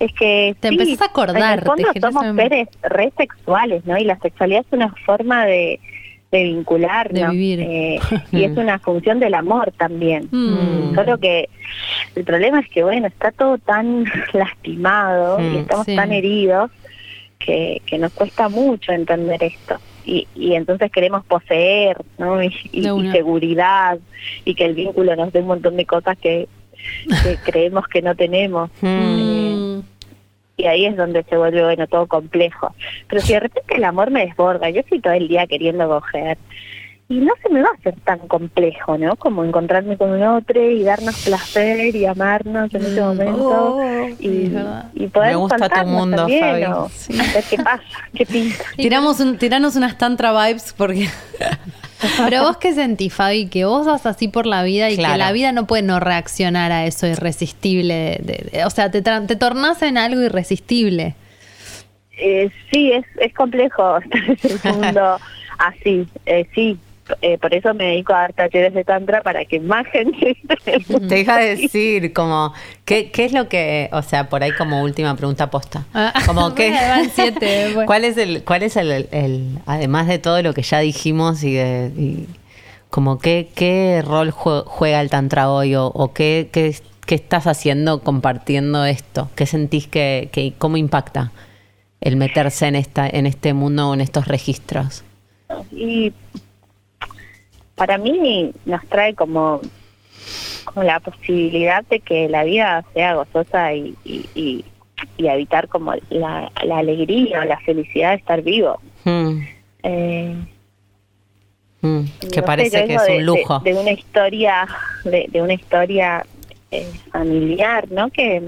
Es que Te sí, empezás a acordar, En el fondo somos seres re sexuales, ¿no? Y la sexualidad es una forma de, de vincular, De ¿no? vivir. Eh, y es una función del amor también. Mm. Solo que el problema es que, bueno, está todo tan lastimado y Mm, estamos sí. tan heridos que, que nos cuesta mucho entender esto. y, y entonces queremos poseer, ¿no? Y, y- seguridad, y que el vínculo nos dé un montón de cosas que, que creemos que no tenemos. Mm. Y ahí es donde se vuelve, bueno, todo complejo. Pero si de repente el amor me desborda, yo estoy todo el día queriendo coger, y no se me va a hacer tan complejo, ¿no? Como encontrarme con un otro y darnos placer y amarnos en ese momento. y, es verdad. y poder Me gusta tu mundo, también, Fabi. ver qué pasa, qué pinta. Tiramos un, tiranos unas tantra vibes porque Pero vos qué sentís, Fabi, que vos vas así por la vida y Claro. que la vida no puede no reaccionar a eso irresistible. de- de- de- o sea, te, te tornás en algo irresistible. Eh, sí, es, es complejo estar en el mundo así, eh, sí. Eh, por eso me dedico a dar talleres de tantra para que más gente Te deja decir, como, ¿qué, ¿qué es lo que, o sea, por ahí como última pregunta posta? Ah, Como que, siete, bueno. ¿cuál es el, cuál es el, el- además de todo lo que ya dijimos y de, y como qué, qué rol jue- juega el tantra hoy o, o qué, qué, qué estás haciendo compartiendo esto? ¿Qué sentís que, que, cómo impacta el meterse en esta, en este mundo o en estos registros? y para mí nos trae como, como la posibilidad de que la vida sea gozosa y, y, y, y habitar como la, la alegría o la felicidad de estar vivo. Mm, Eh, mm, que no parece que es de- un lujo. De, de una historia, de, de una historia eh, familiar, ¿no? Que,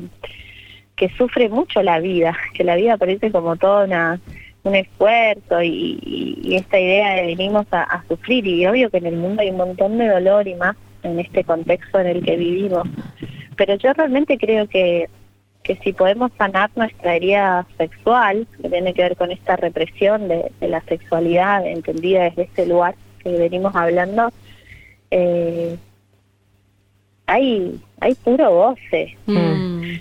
que sufre mucho la vida, que la vida parece como todo una, un esfuerzo y, y- y esta idea de venimos a, a sufrir y obvio que en el mundo hay un montón de dolor y más en este contexto en el que vivimos. Pero yo realmente creo que que si podemos sanar nuestra herida sexual, que tiene que ver con esta represión de, de la sexualidad entendida desde este lugar que venimos hablando, eh, hay, hay puro goce, Mm.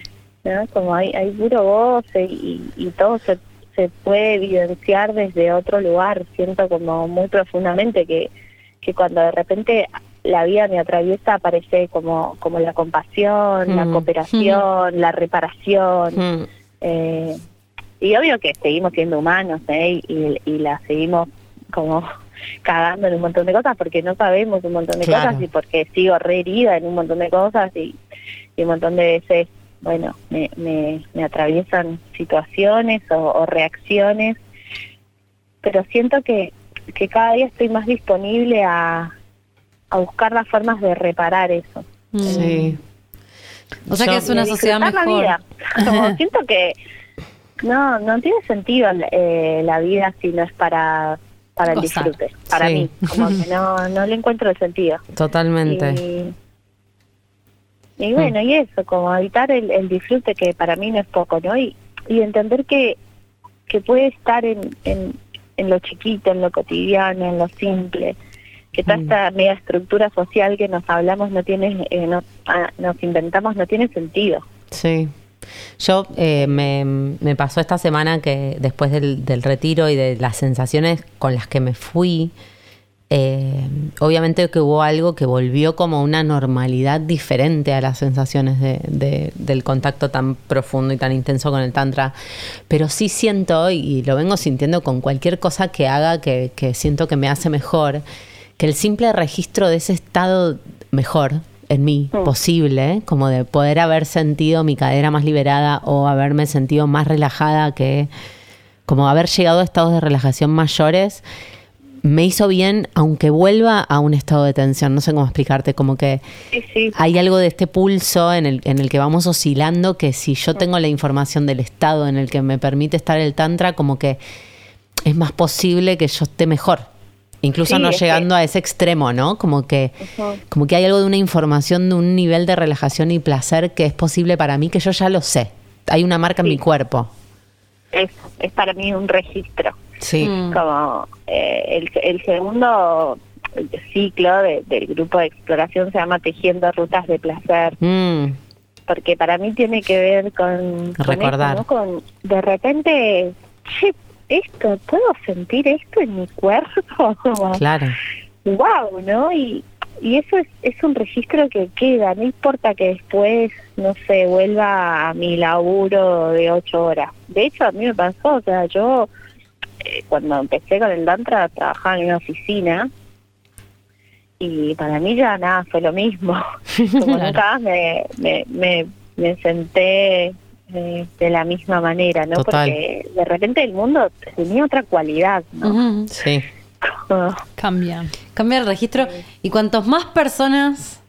¿no? Como hay, hay puro goce y, y todo se, se puede evidenciar desde otro lugar. Siento como muy profundamente que, que cuando de repente la vida me atraviesa aparece como, como la compasión, la Mm. cooperación, la reparación. Mm, Eh, y obvio que seguimos siendo humanos ¿eh? y, y la seguimos como cagando en un montón de cosas porque no sabemos un montón de Claro. cosas y porque sigo re herida en un montón de cosas y, y un montón de veces, bueno, me, me, me atraviesan situaciones o, o reacciones, pero siento que, que cada día estoy más disponible a, a buscar las formas de reparar eso. sí. O sea Yo- que es una sociedad mejor. La vida. Como siento que no, no tiene sentido eh, la vida si no es para para el Gozar. disfrute. Para Sí. mí, como que no, no le encuentro el sentido. Totalmente. Y, y bueno, y eso, como evitar el, el disfrute que para mí no es poco, ¿no? Y, y entender que, que puede estar en, en, en lo chiquito, en lo cotidiano, en lo simple. Que toda esta media estructura social que nos hablamos no tiene, eh, no, ah, nos inventamos no tiene sentido. Sí. Yo eh, me, me pasó esta semana que después del, del retiro y de las sensaciones con las que me fui, eh, obviamente que hubo algo que volvió como una normalidad diferente a las sensaciones de- de- del contacto tan profundo y tan intenso con el tantra. Pero sí siento, y lo vengo sintiendo con cualquier cosa que haga que, que siento que me hace mejor, que el simple registro de ese estado mejor en mí Mm. posible, como de poder haber sentido mi cadera más liberada o haberme sentido más relajada que como haber llegado a estados de relajación mayores, me hizo bien, aunque vuelva a un estado de tensión. No sé cómo explicarte, como que Sí, sí. hay algo de este pulso en el, en el que vamos oscilando que si yo tengo la información del estado en el que me permite estar el tantra, como que es más posible que yo esté mejor. Incluso Sí, no que- llegando a ese extremo, ¿no? Como que, como que hay algo de una información, de un nivel de relajación y placer que es posible para mí, que yo ya lo sé. Hay una marca en mi cuerpo. Es, es para mí un registro. Sí. Mm. Como eh, el, el segundo ciclo de- del grupo de exploración se llama Tejiendo Rutas de Placer. Mm, porque para mí tiene que ver con, con Recordar. eso, ¿no? Con de repente, che, esto, puedo sentir esto en mi cuerpo, claro. wow, ¿no? Y, y eso es, es un registro que queda, no importa que después, no sé, vuelva a mi laburo de ocho horas. De hecho, a mí me pasó, o sea, yo eh, cuando empecé con el Tantra trabajaba en una oficina y para mí ya nada, fue lo mismo. Como nunca más me, me, me, me senté eh, de la misma manera, ¿no? Total. Porque de repente el mundo tenía otra cualidad, ¿no? Sí. Cambia. Cambia el registro y cuantos más personas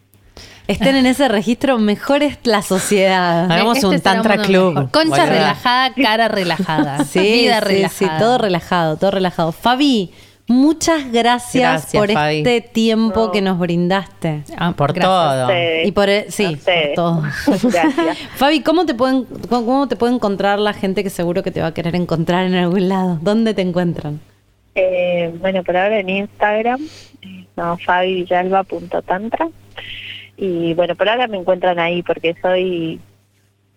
estén en ese registro, mejor es la sociedad. Hagamos Este un tantra club, mejor. Concha relajada, cara relajada. Sí, vida sí, relajada. sí, todo relajado, todo relajado. Fabi, muchas gracias, Gracias, por Fabi. este tiempo que nos brindaste. Ah, Por gracias. todo. Y por e- sí, por todo. Gracias. Fabi, ¿cómo te pueden cómo, cómo te puede encontrar la gente que seguro que te va a querer encontrar en algún lado? ¿Dónde te encuentran? Eh, bueno, por ahora en Instagram, eh, no, fabivillalba.tantra. Y bueno, por ahora me encuentran ahí porque soy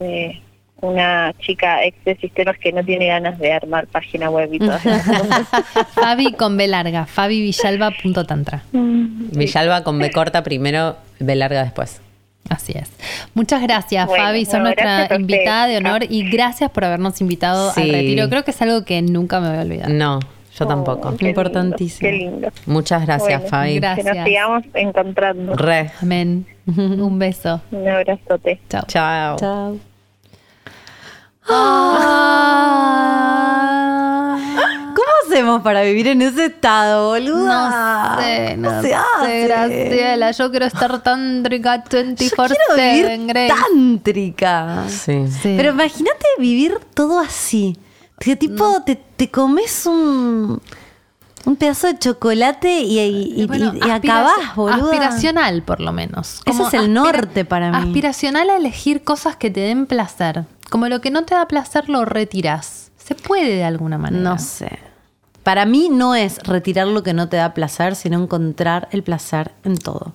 eh, una chica ex de sistemas que no tiene ganas de armar página web y todas esas cosas. Fabi con B larga, fabivillalba.tantra. Villalba con B corta primero, B larga después. Así es. Muchas gracias, Bueno, Fabi. Sos bueno, nuestra invitada de honor y gracias por habernos invitado Sí. al retiro. Creo que es algo que nunca me voy a olvidar. No, yo tampoco. Oh, lindo, Importantísimo. Qué lindo. Muchas gracias, Bueno, Fabi. gracias. Que nos sigamos encontrando. Re. Amén. Un beso. Un abrazote. Chao. Chao. Chao. ¿Cómo hacemos para vivir en ese estado, boluda? No sé, no, se sé, hace. Graciela. Yo quiero estar tántrica Yo 24 quiero vivir tántrica. Sí. Sí. Pero imagínate vivir todo así. Que tipo, te, te comes un, un pedazo de chocolate y, y, Bueno, acabás, boluda. Aspiracional, por lo menos. Ese es el norte para mí. Aspiracional a elegir cosas que te den placer. Como lo que no te da placer lo retiras. Se puede de alguna manera. No sé. Para mí no es retirar lo que no te da placer, sino encontrar el placer en todo.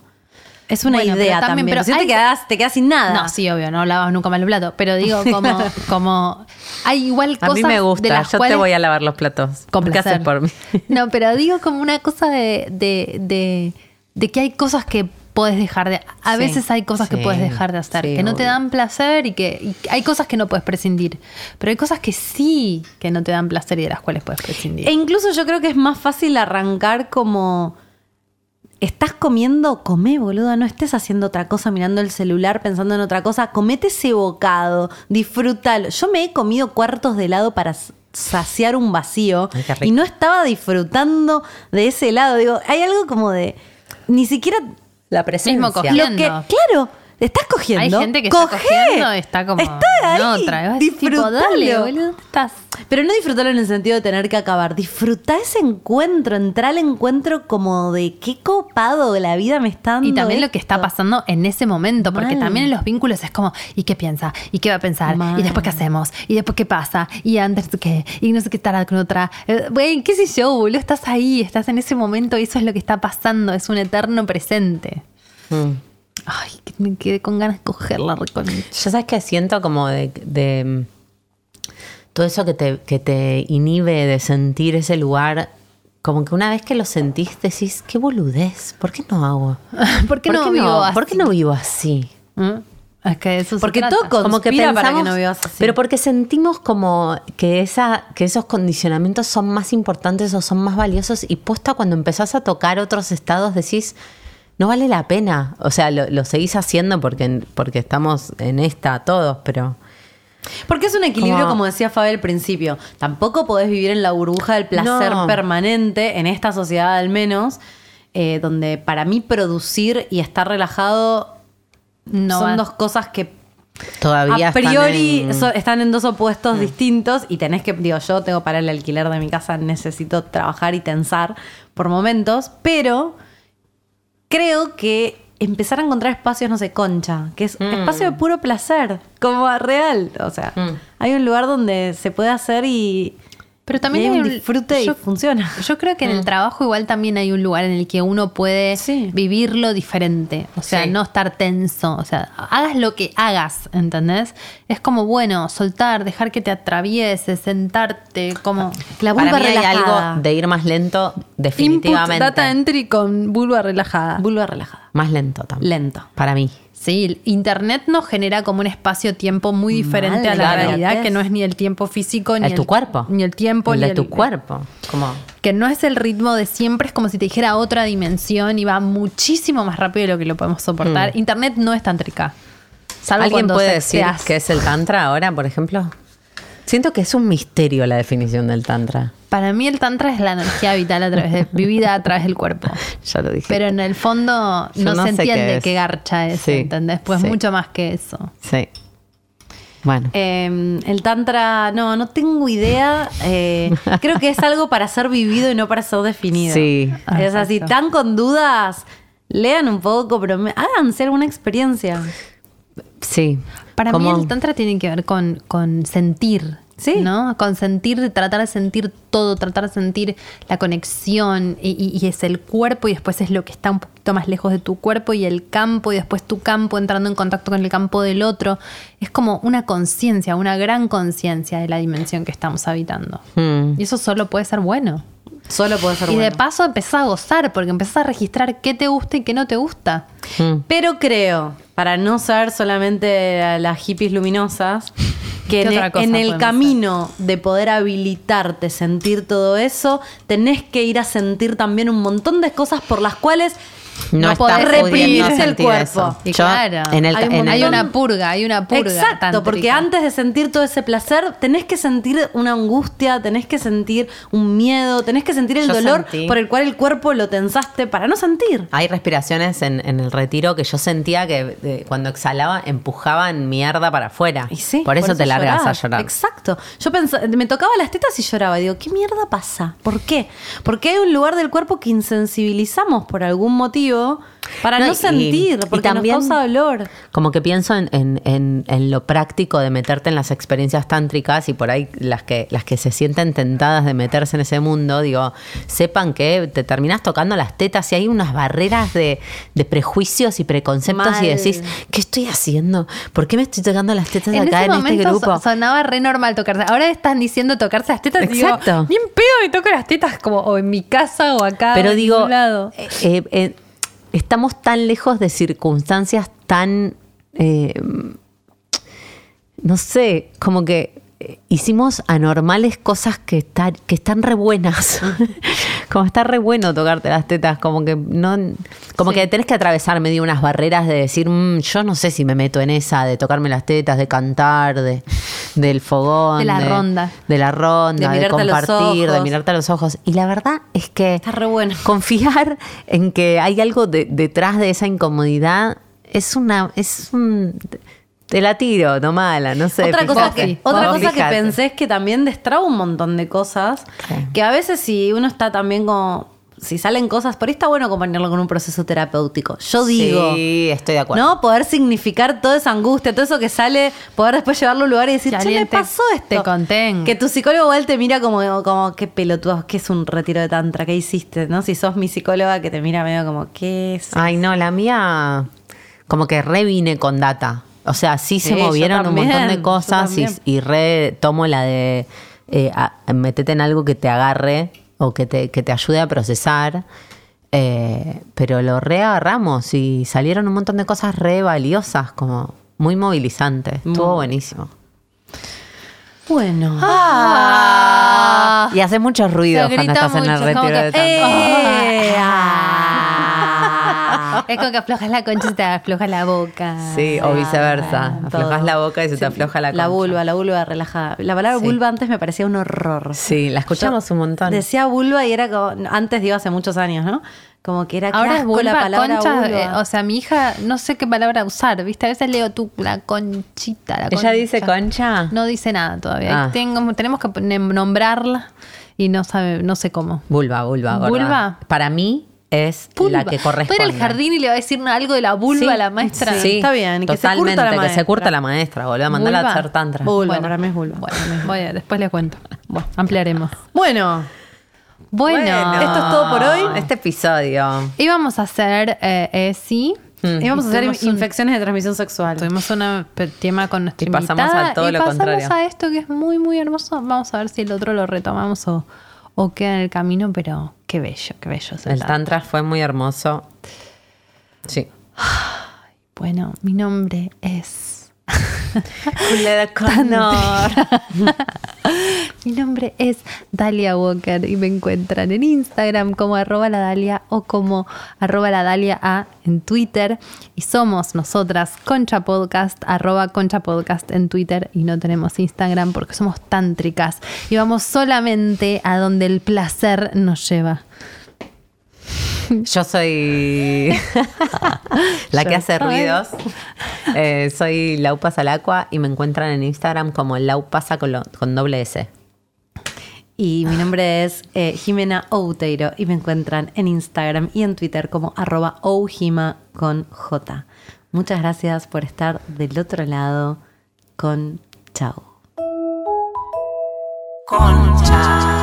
Es una Bueno, pero idea también, también. pero si no te hay- quedas, te quedas sin nada. No, sí, obvio, no lavas nunca más el plato. Pero digo, como, como hay igual A cosas mí me de gusta. las Yo cuales te voy a lavar los platos. Con ¿Qué haces por mí? No, pero digo como una cosa de, de, de, de que hay cosas que puedes dejar de... A Sí, veces hay cosas que puedes dejar de hacer, sí, que no te dan placer y que y hay cosas que no puedes prescindir. Pero hay cosas que sí que no te dan placer y de las cuales puedes prescindir. E incluso yo creo que es más fácil arrancar como. Estás comiendo, comé, boluda. No estés haciendo otra cosa, mirando el celular, pensando en otra cosa. Comete ese bocado, disfrútalo. Yo me he comido cuartos de helado para saciar un vacío y no estaba disfrutando de ese helado. Digo, hay algo como de. Ni siquiera. La presencia. Mismo cogiendo. Lo que, claro, estás cogiendo. hay gente que está cogiendo está como Está ahí, en otra. Tipo, dale, boludo, ¿dónde estás? Pero no disfrutarlo en el sentido de tener que acabar. Disfrutar ese encuentro, entrar al encuentro como de qué copado la vida me está dando. Y también lo que está pasando en ese momento, porque Mal. también en los vínculos es como, ¿y qué piensa? ¿Y qué va a pensar? Mal. ¿Y después qué hacemos? ¿Y después qué pasa? ¿Y antes qué? ¿Y no sé qué estará con otra? Eh, Güey, qué sé yo, boludo, estás ahí, estás en ese momento y eso es lo que está pasando, es un eterno presente. Mm. Ay, que me quedé con ganas de cogerla reconcha. Yo sabes que siento como de, de, todo eso que te, que te inhibe de sentir ese lugar, como que una vez que lo sentís decís, qué boludez, ¿por qué no hago? ¿Por qué no vivo ¿Por qué así? no vivo así? ¿Mm? Es que eso se Porque trata. todo Como que para pensamos, que no vivas así. pero porque sentimos como que esa, que esos condicionamientos son más importantes o son más valiosos y posta cuando empezás a tocar otros estados decís no vale la pena, o sea lo, lo seguís haciendo porque porque estamos en esta todos, pero Porque es un equilibrio, Como- como decía Fabi al principio. Tampoco podés vivir en la burbuja del placer No. permanente, en esta sociedad al menos, eh, donde para mí producir y estar relajado No son va. dos cosas que todavía a priori están en- so- están en dos opuestos distintos y tenés que, digo, yo tengo para el alquiler de mi casa, necesito trabajar y tensar por momentos, pero creo que empezar a encontrar espacios, no sé, concha, que es espacio de puro placer, como real, o sea, Mm. hay un lugar donde se puede hacer y, Pero también hay hay un disfrute yo- y funciona. Yo creo que en el trabajo igual también hay un lugar en el que uno puede Sí. vivirlo diferente. O sea, Sí. no estar tenso. O sea, hagas lo que hagas, ¿entendés? Es como, bueno, soltar, dejar que te atraviese, sentarte, como... La para vulva mí hay relajada. algo de ir más lento definitivamente. entry con vulva relajada. Vulva relajada. Más lento también. Lento. Para mí. Sí, Internet nos genera como un espacio-tiempo muy diferente a la realidad, que no es ni el tiempo físico, ni El tu cuerpo. Ni el tiempo, El ni de tu cuerpo. Como, Que no es el ritmo de siempre, es como si te dijera otra dimensión y va muchísimo más rápido de lo que lo podemos soportar. Internet no es tántrica. Salvo Mm. ¿Alguien puede decir qué es el tantra ahora, por ejemplo? Siento que es un misterio la definición del tantra. Para mí el tantra es la energía vital a través de vivida a través del cuerpo. Ya lo dije. Pero en el fondo no, no se entiende es. qué garcha es, Sí, ¿entendés? Pues sí. mucho más que eso. Sí. Bueno. Eh, el tantra, no, no tengo idea. Eh, creo que es algo para ser vivido y no para ser definido. Sí. Es así, tan con dudas, lean un poco, pero me- háganse alguna experiencia. sí. Para mí el tantra tiene que ver con, con sentir. Sí. ¿No? Con sentir, de tratar de sentir todo, tratar de sentir la conexión. Y, y- y es el cuerpo, y después es lo que está un poquito más lejos de tu cuerpo, y el campo, y después tu campo entrando en contacto con el campo del otro. Es como una conciencia, una gran conciencia de la dimensión que estamos habitando. Mm. Y eso solo puede ser bueno. Solo puede ser Y de bueno. paso empezás a gozar, porque empezás a registrar qué te gusta y qué no te gusta. Mm. Pero creo, para no ser solamente a las hippies luminosas, que ¿Qué en, el- en camino de poder habilitarte, sentir todo eso, tenés que ir a sentir también un montón de cosas por las cuales No, no podés reprimirse el cuerpo. eso. Y Yo, claro, en el, hay un en hay el- una purga, hay una purga. Exacto, porque antes de sentir todo ese placer, tenés que sentir una angustia, tenés que sentir un miedo, tenés que sentir el Yo dolor sentí- por el cual el cuerpo lo tensaste para no sentir. Hay respiraciones en, en el retiro que yo sentía que cuando exhalaba empujaban mierda para afuera. Y sí, por eso te largas a llorar. Exacto. Yo pensaba, me tocaba las tetas y lloraba. Digo, ¿qué mierda pasa? ¿Por qué? Porque hay un lugar del cuerpo que insensibilizamos por algún motivo para No, no, y- sentir, porque también- nos causa dolor. Como que pienso en, en- en- en lo práctico de meterte en las experiencias tántricas y por ahí las que, las que se sienten tentadas de meterse en ese mundo, digo, sepan que te terminás tocando las tetas y hay unas barreras de, de prejuicios y preconceptos y decís, ¿qué estoy haciendo? ¿Por qué me estoy tocando las tetas En acá ese en este grupo? so- sonaba re normal tocarse. Ahora están diciendo tocarse las tetas. y digo, Exacto. bien pedo me toco las tetas como o en mi casa o acá. Pero digo, lado. eh, eh, eh, estamos tan lejos de circunstancias tan, eh, no sé, como que hicimos anormales cosas que, están que están re buenas. como está re bueno tocarte las tetas, como que no, como Sí. que tenés que atravesar medio unas barreras de decir, "Mm, yo no sé si me meto en esa de tocarme las tetas, de cantar, de del fogón, De la ronda. de la ronda, De compartir, de mirarte a los ojos. Y la verdad es que Está re bueno. confiar en que hay algo de- detrás de esa incomodidad es una es un te la tiro no mala no sé otra cosa, que, otra cosa que pensé es que también destraba un montón de cosas. Que a veces si uno está también como. Si salen cosas, por ahí está bueno acompañarlo con un proceso terapéutico. Yo digo. sí estoy de acuerdo ¿No? Poder significar toda esa angustia, todo eso que sale, poder después llevarlo a un lugar y decir, che, me pasó esto. te. Que tu psicólogo igual te mira como, como qué pelotudo, ¿qué es un retiro de tantra? ¿Qué hiciste? ¿No? Si sos mi psicóloga que te mira medio como, ¿qué es? ay no la mía como que re vine con data o sea sí se Sí, movieron un montón de cosas y, re tomo la de eh, a- metete en algo que te agarre o que te, que te ayude a procesar Eh, pero lo re agarramos y salieron un montón de cosas re valiosas, como muy movilizantes. Estuvo buenísimo. Bueno. Ah. Y hace mucho ruido cuando estás en el retiro de tantra. ¡Eh! Ah. Es como que aflojas la concha y te afloja la boca. Sí, o viceversa. Ah. Aflojas la boca y se te afloja la La concha. vulva, la vulva relajada. La palabra Sí. vulva antes me parecía un horror. Sí, la escuchamos Yo un montón. Decía vulva y era como. Antes digo hace muchos años, ¿no? Como que era Ahora es vulva, la palabra concha, vulva. eh, o sea, mi hija no sé qué palabra usar, ¿viste? A veces leo tú la conchita, la ¿Ella dice concha? No dice nada todavía. Ah. Tengo- tenemos que nombrarla y no sabe, no sé cómo. Vulva, vulva. gorda. ¿Vulva? Para mí es Vulva. la que corresponde. ir al jardín y le va a decir algo de la vulva Sí, a la maestra. sí. Está bien, que se curta totalmente, la que se maestra. curta la maestra, boludo. Mandala a hacer tantra. Vulva, para mí es vulva. Bueno, voy a- después les cuento. Bueno, ampliaremos. Bueno, Bueno, esto es todo por hoy. Este episodio. íbamos a hacer eh, eh, sí. y vamos a hacer infecciones de transmisión sexual. Tuvimos un tema con nuestra Y pasamos invitada a todo y lo pasamos contrario. a esto que es muy, muy hermoso. Vamos a ver si el otro lo retomamos o, o queda en el camino, pero qué bello, qué bello. es El tantra. tantra fue muy hermoso. Sí. Bueno, mi nombre es... Connor. Mi nombre es Dalia Walker y me encuentran en Instagram como arroba la Dalia o como arroba la Dalia A en Twitter. Y somos nosotras Concha Podcast, arroba Concha Podcast en Twitter y no tenemos Instagram porque somos tántricas y vamos solamente a donde el placer nos lleva. Yo soy la que hace soy. ruidos. Eh, soy Laupa Salacua y me encuentran en Instagram como Laupasa con, lo- con doble S. Y mi nombre es eh, Jimena Outeiro y me encuentran en Instagram y en Twitter como arroba oujima con J. Muchas gracias por estar del otro lado con Chao. Concha.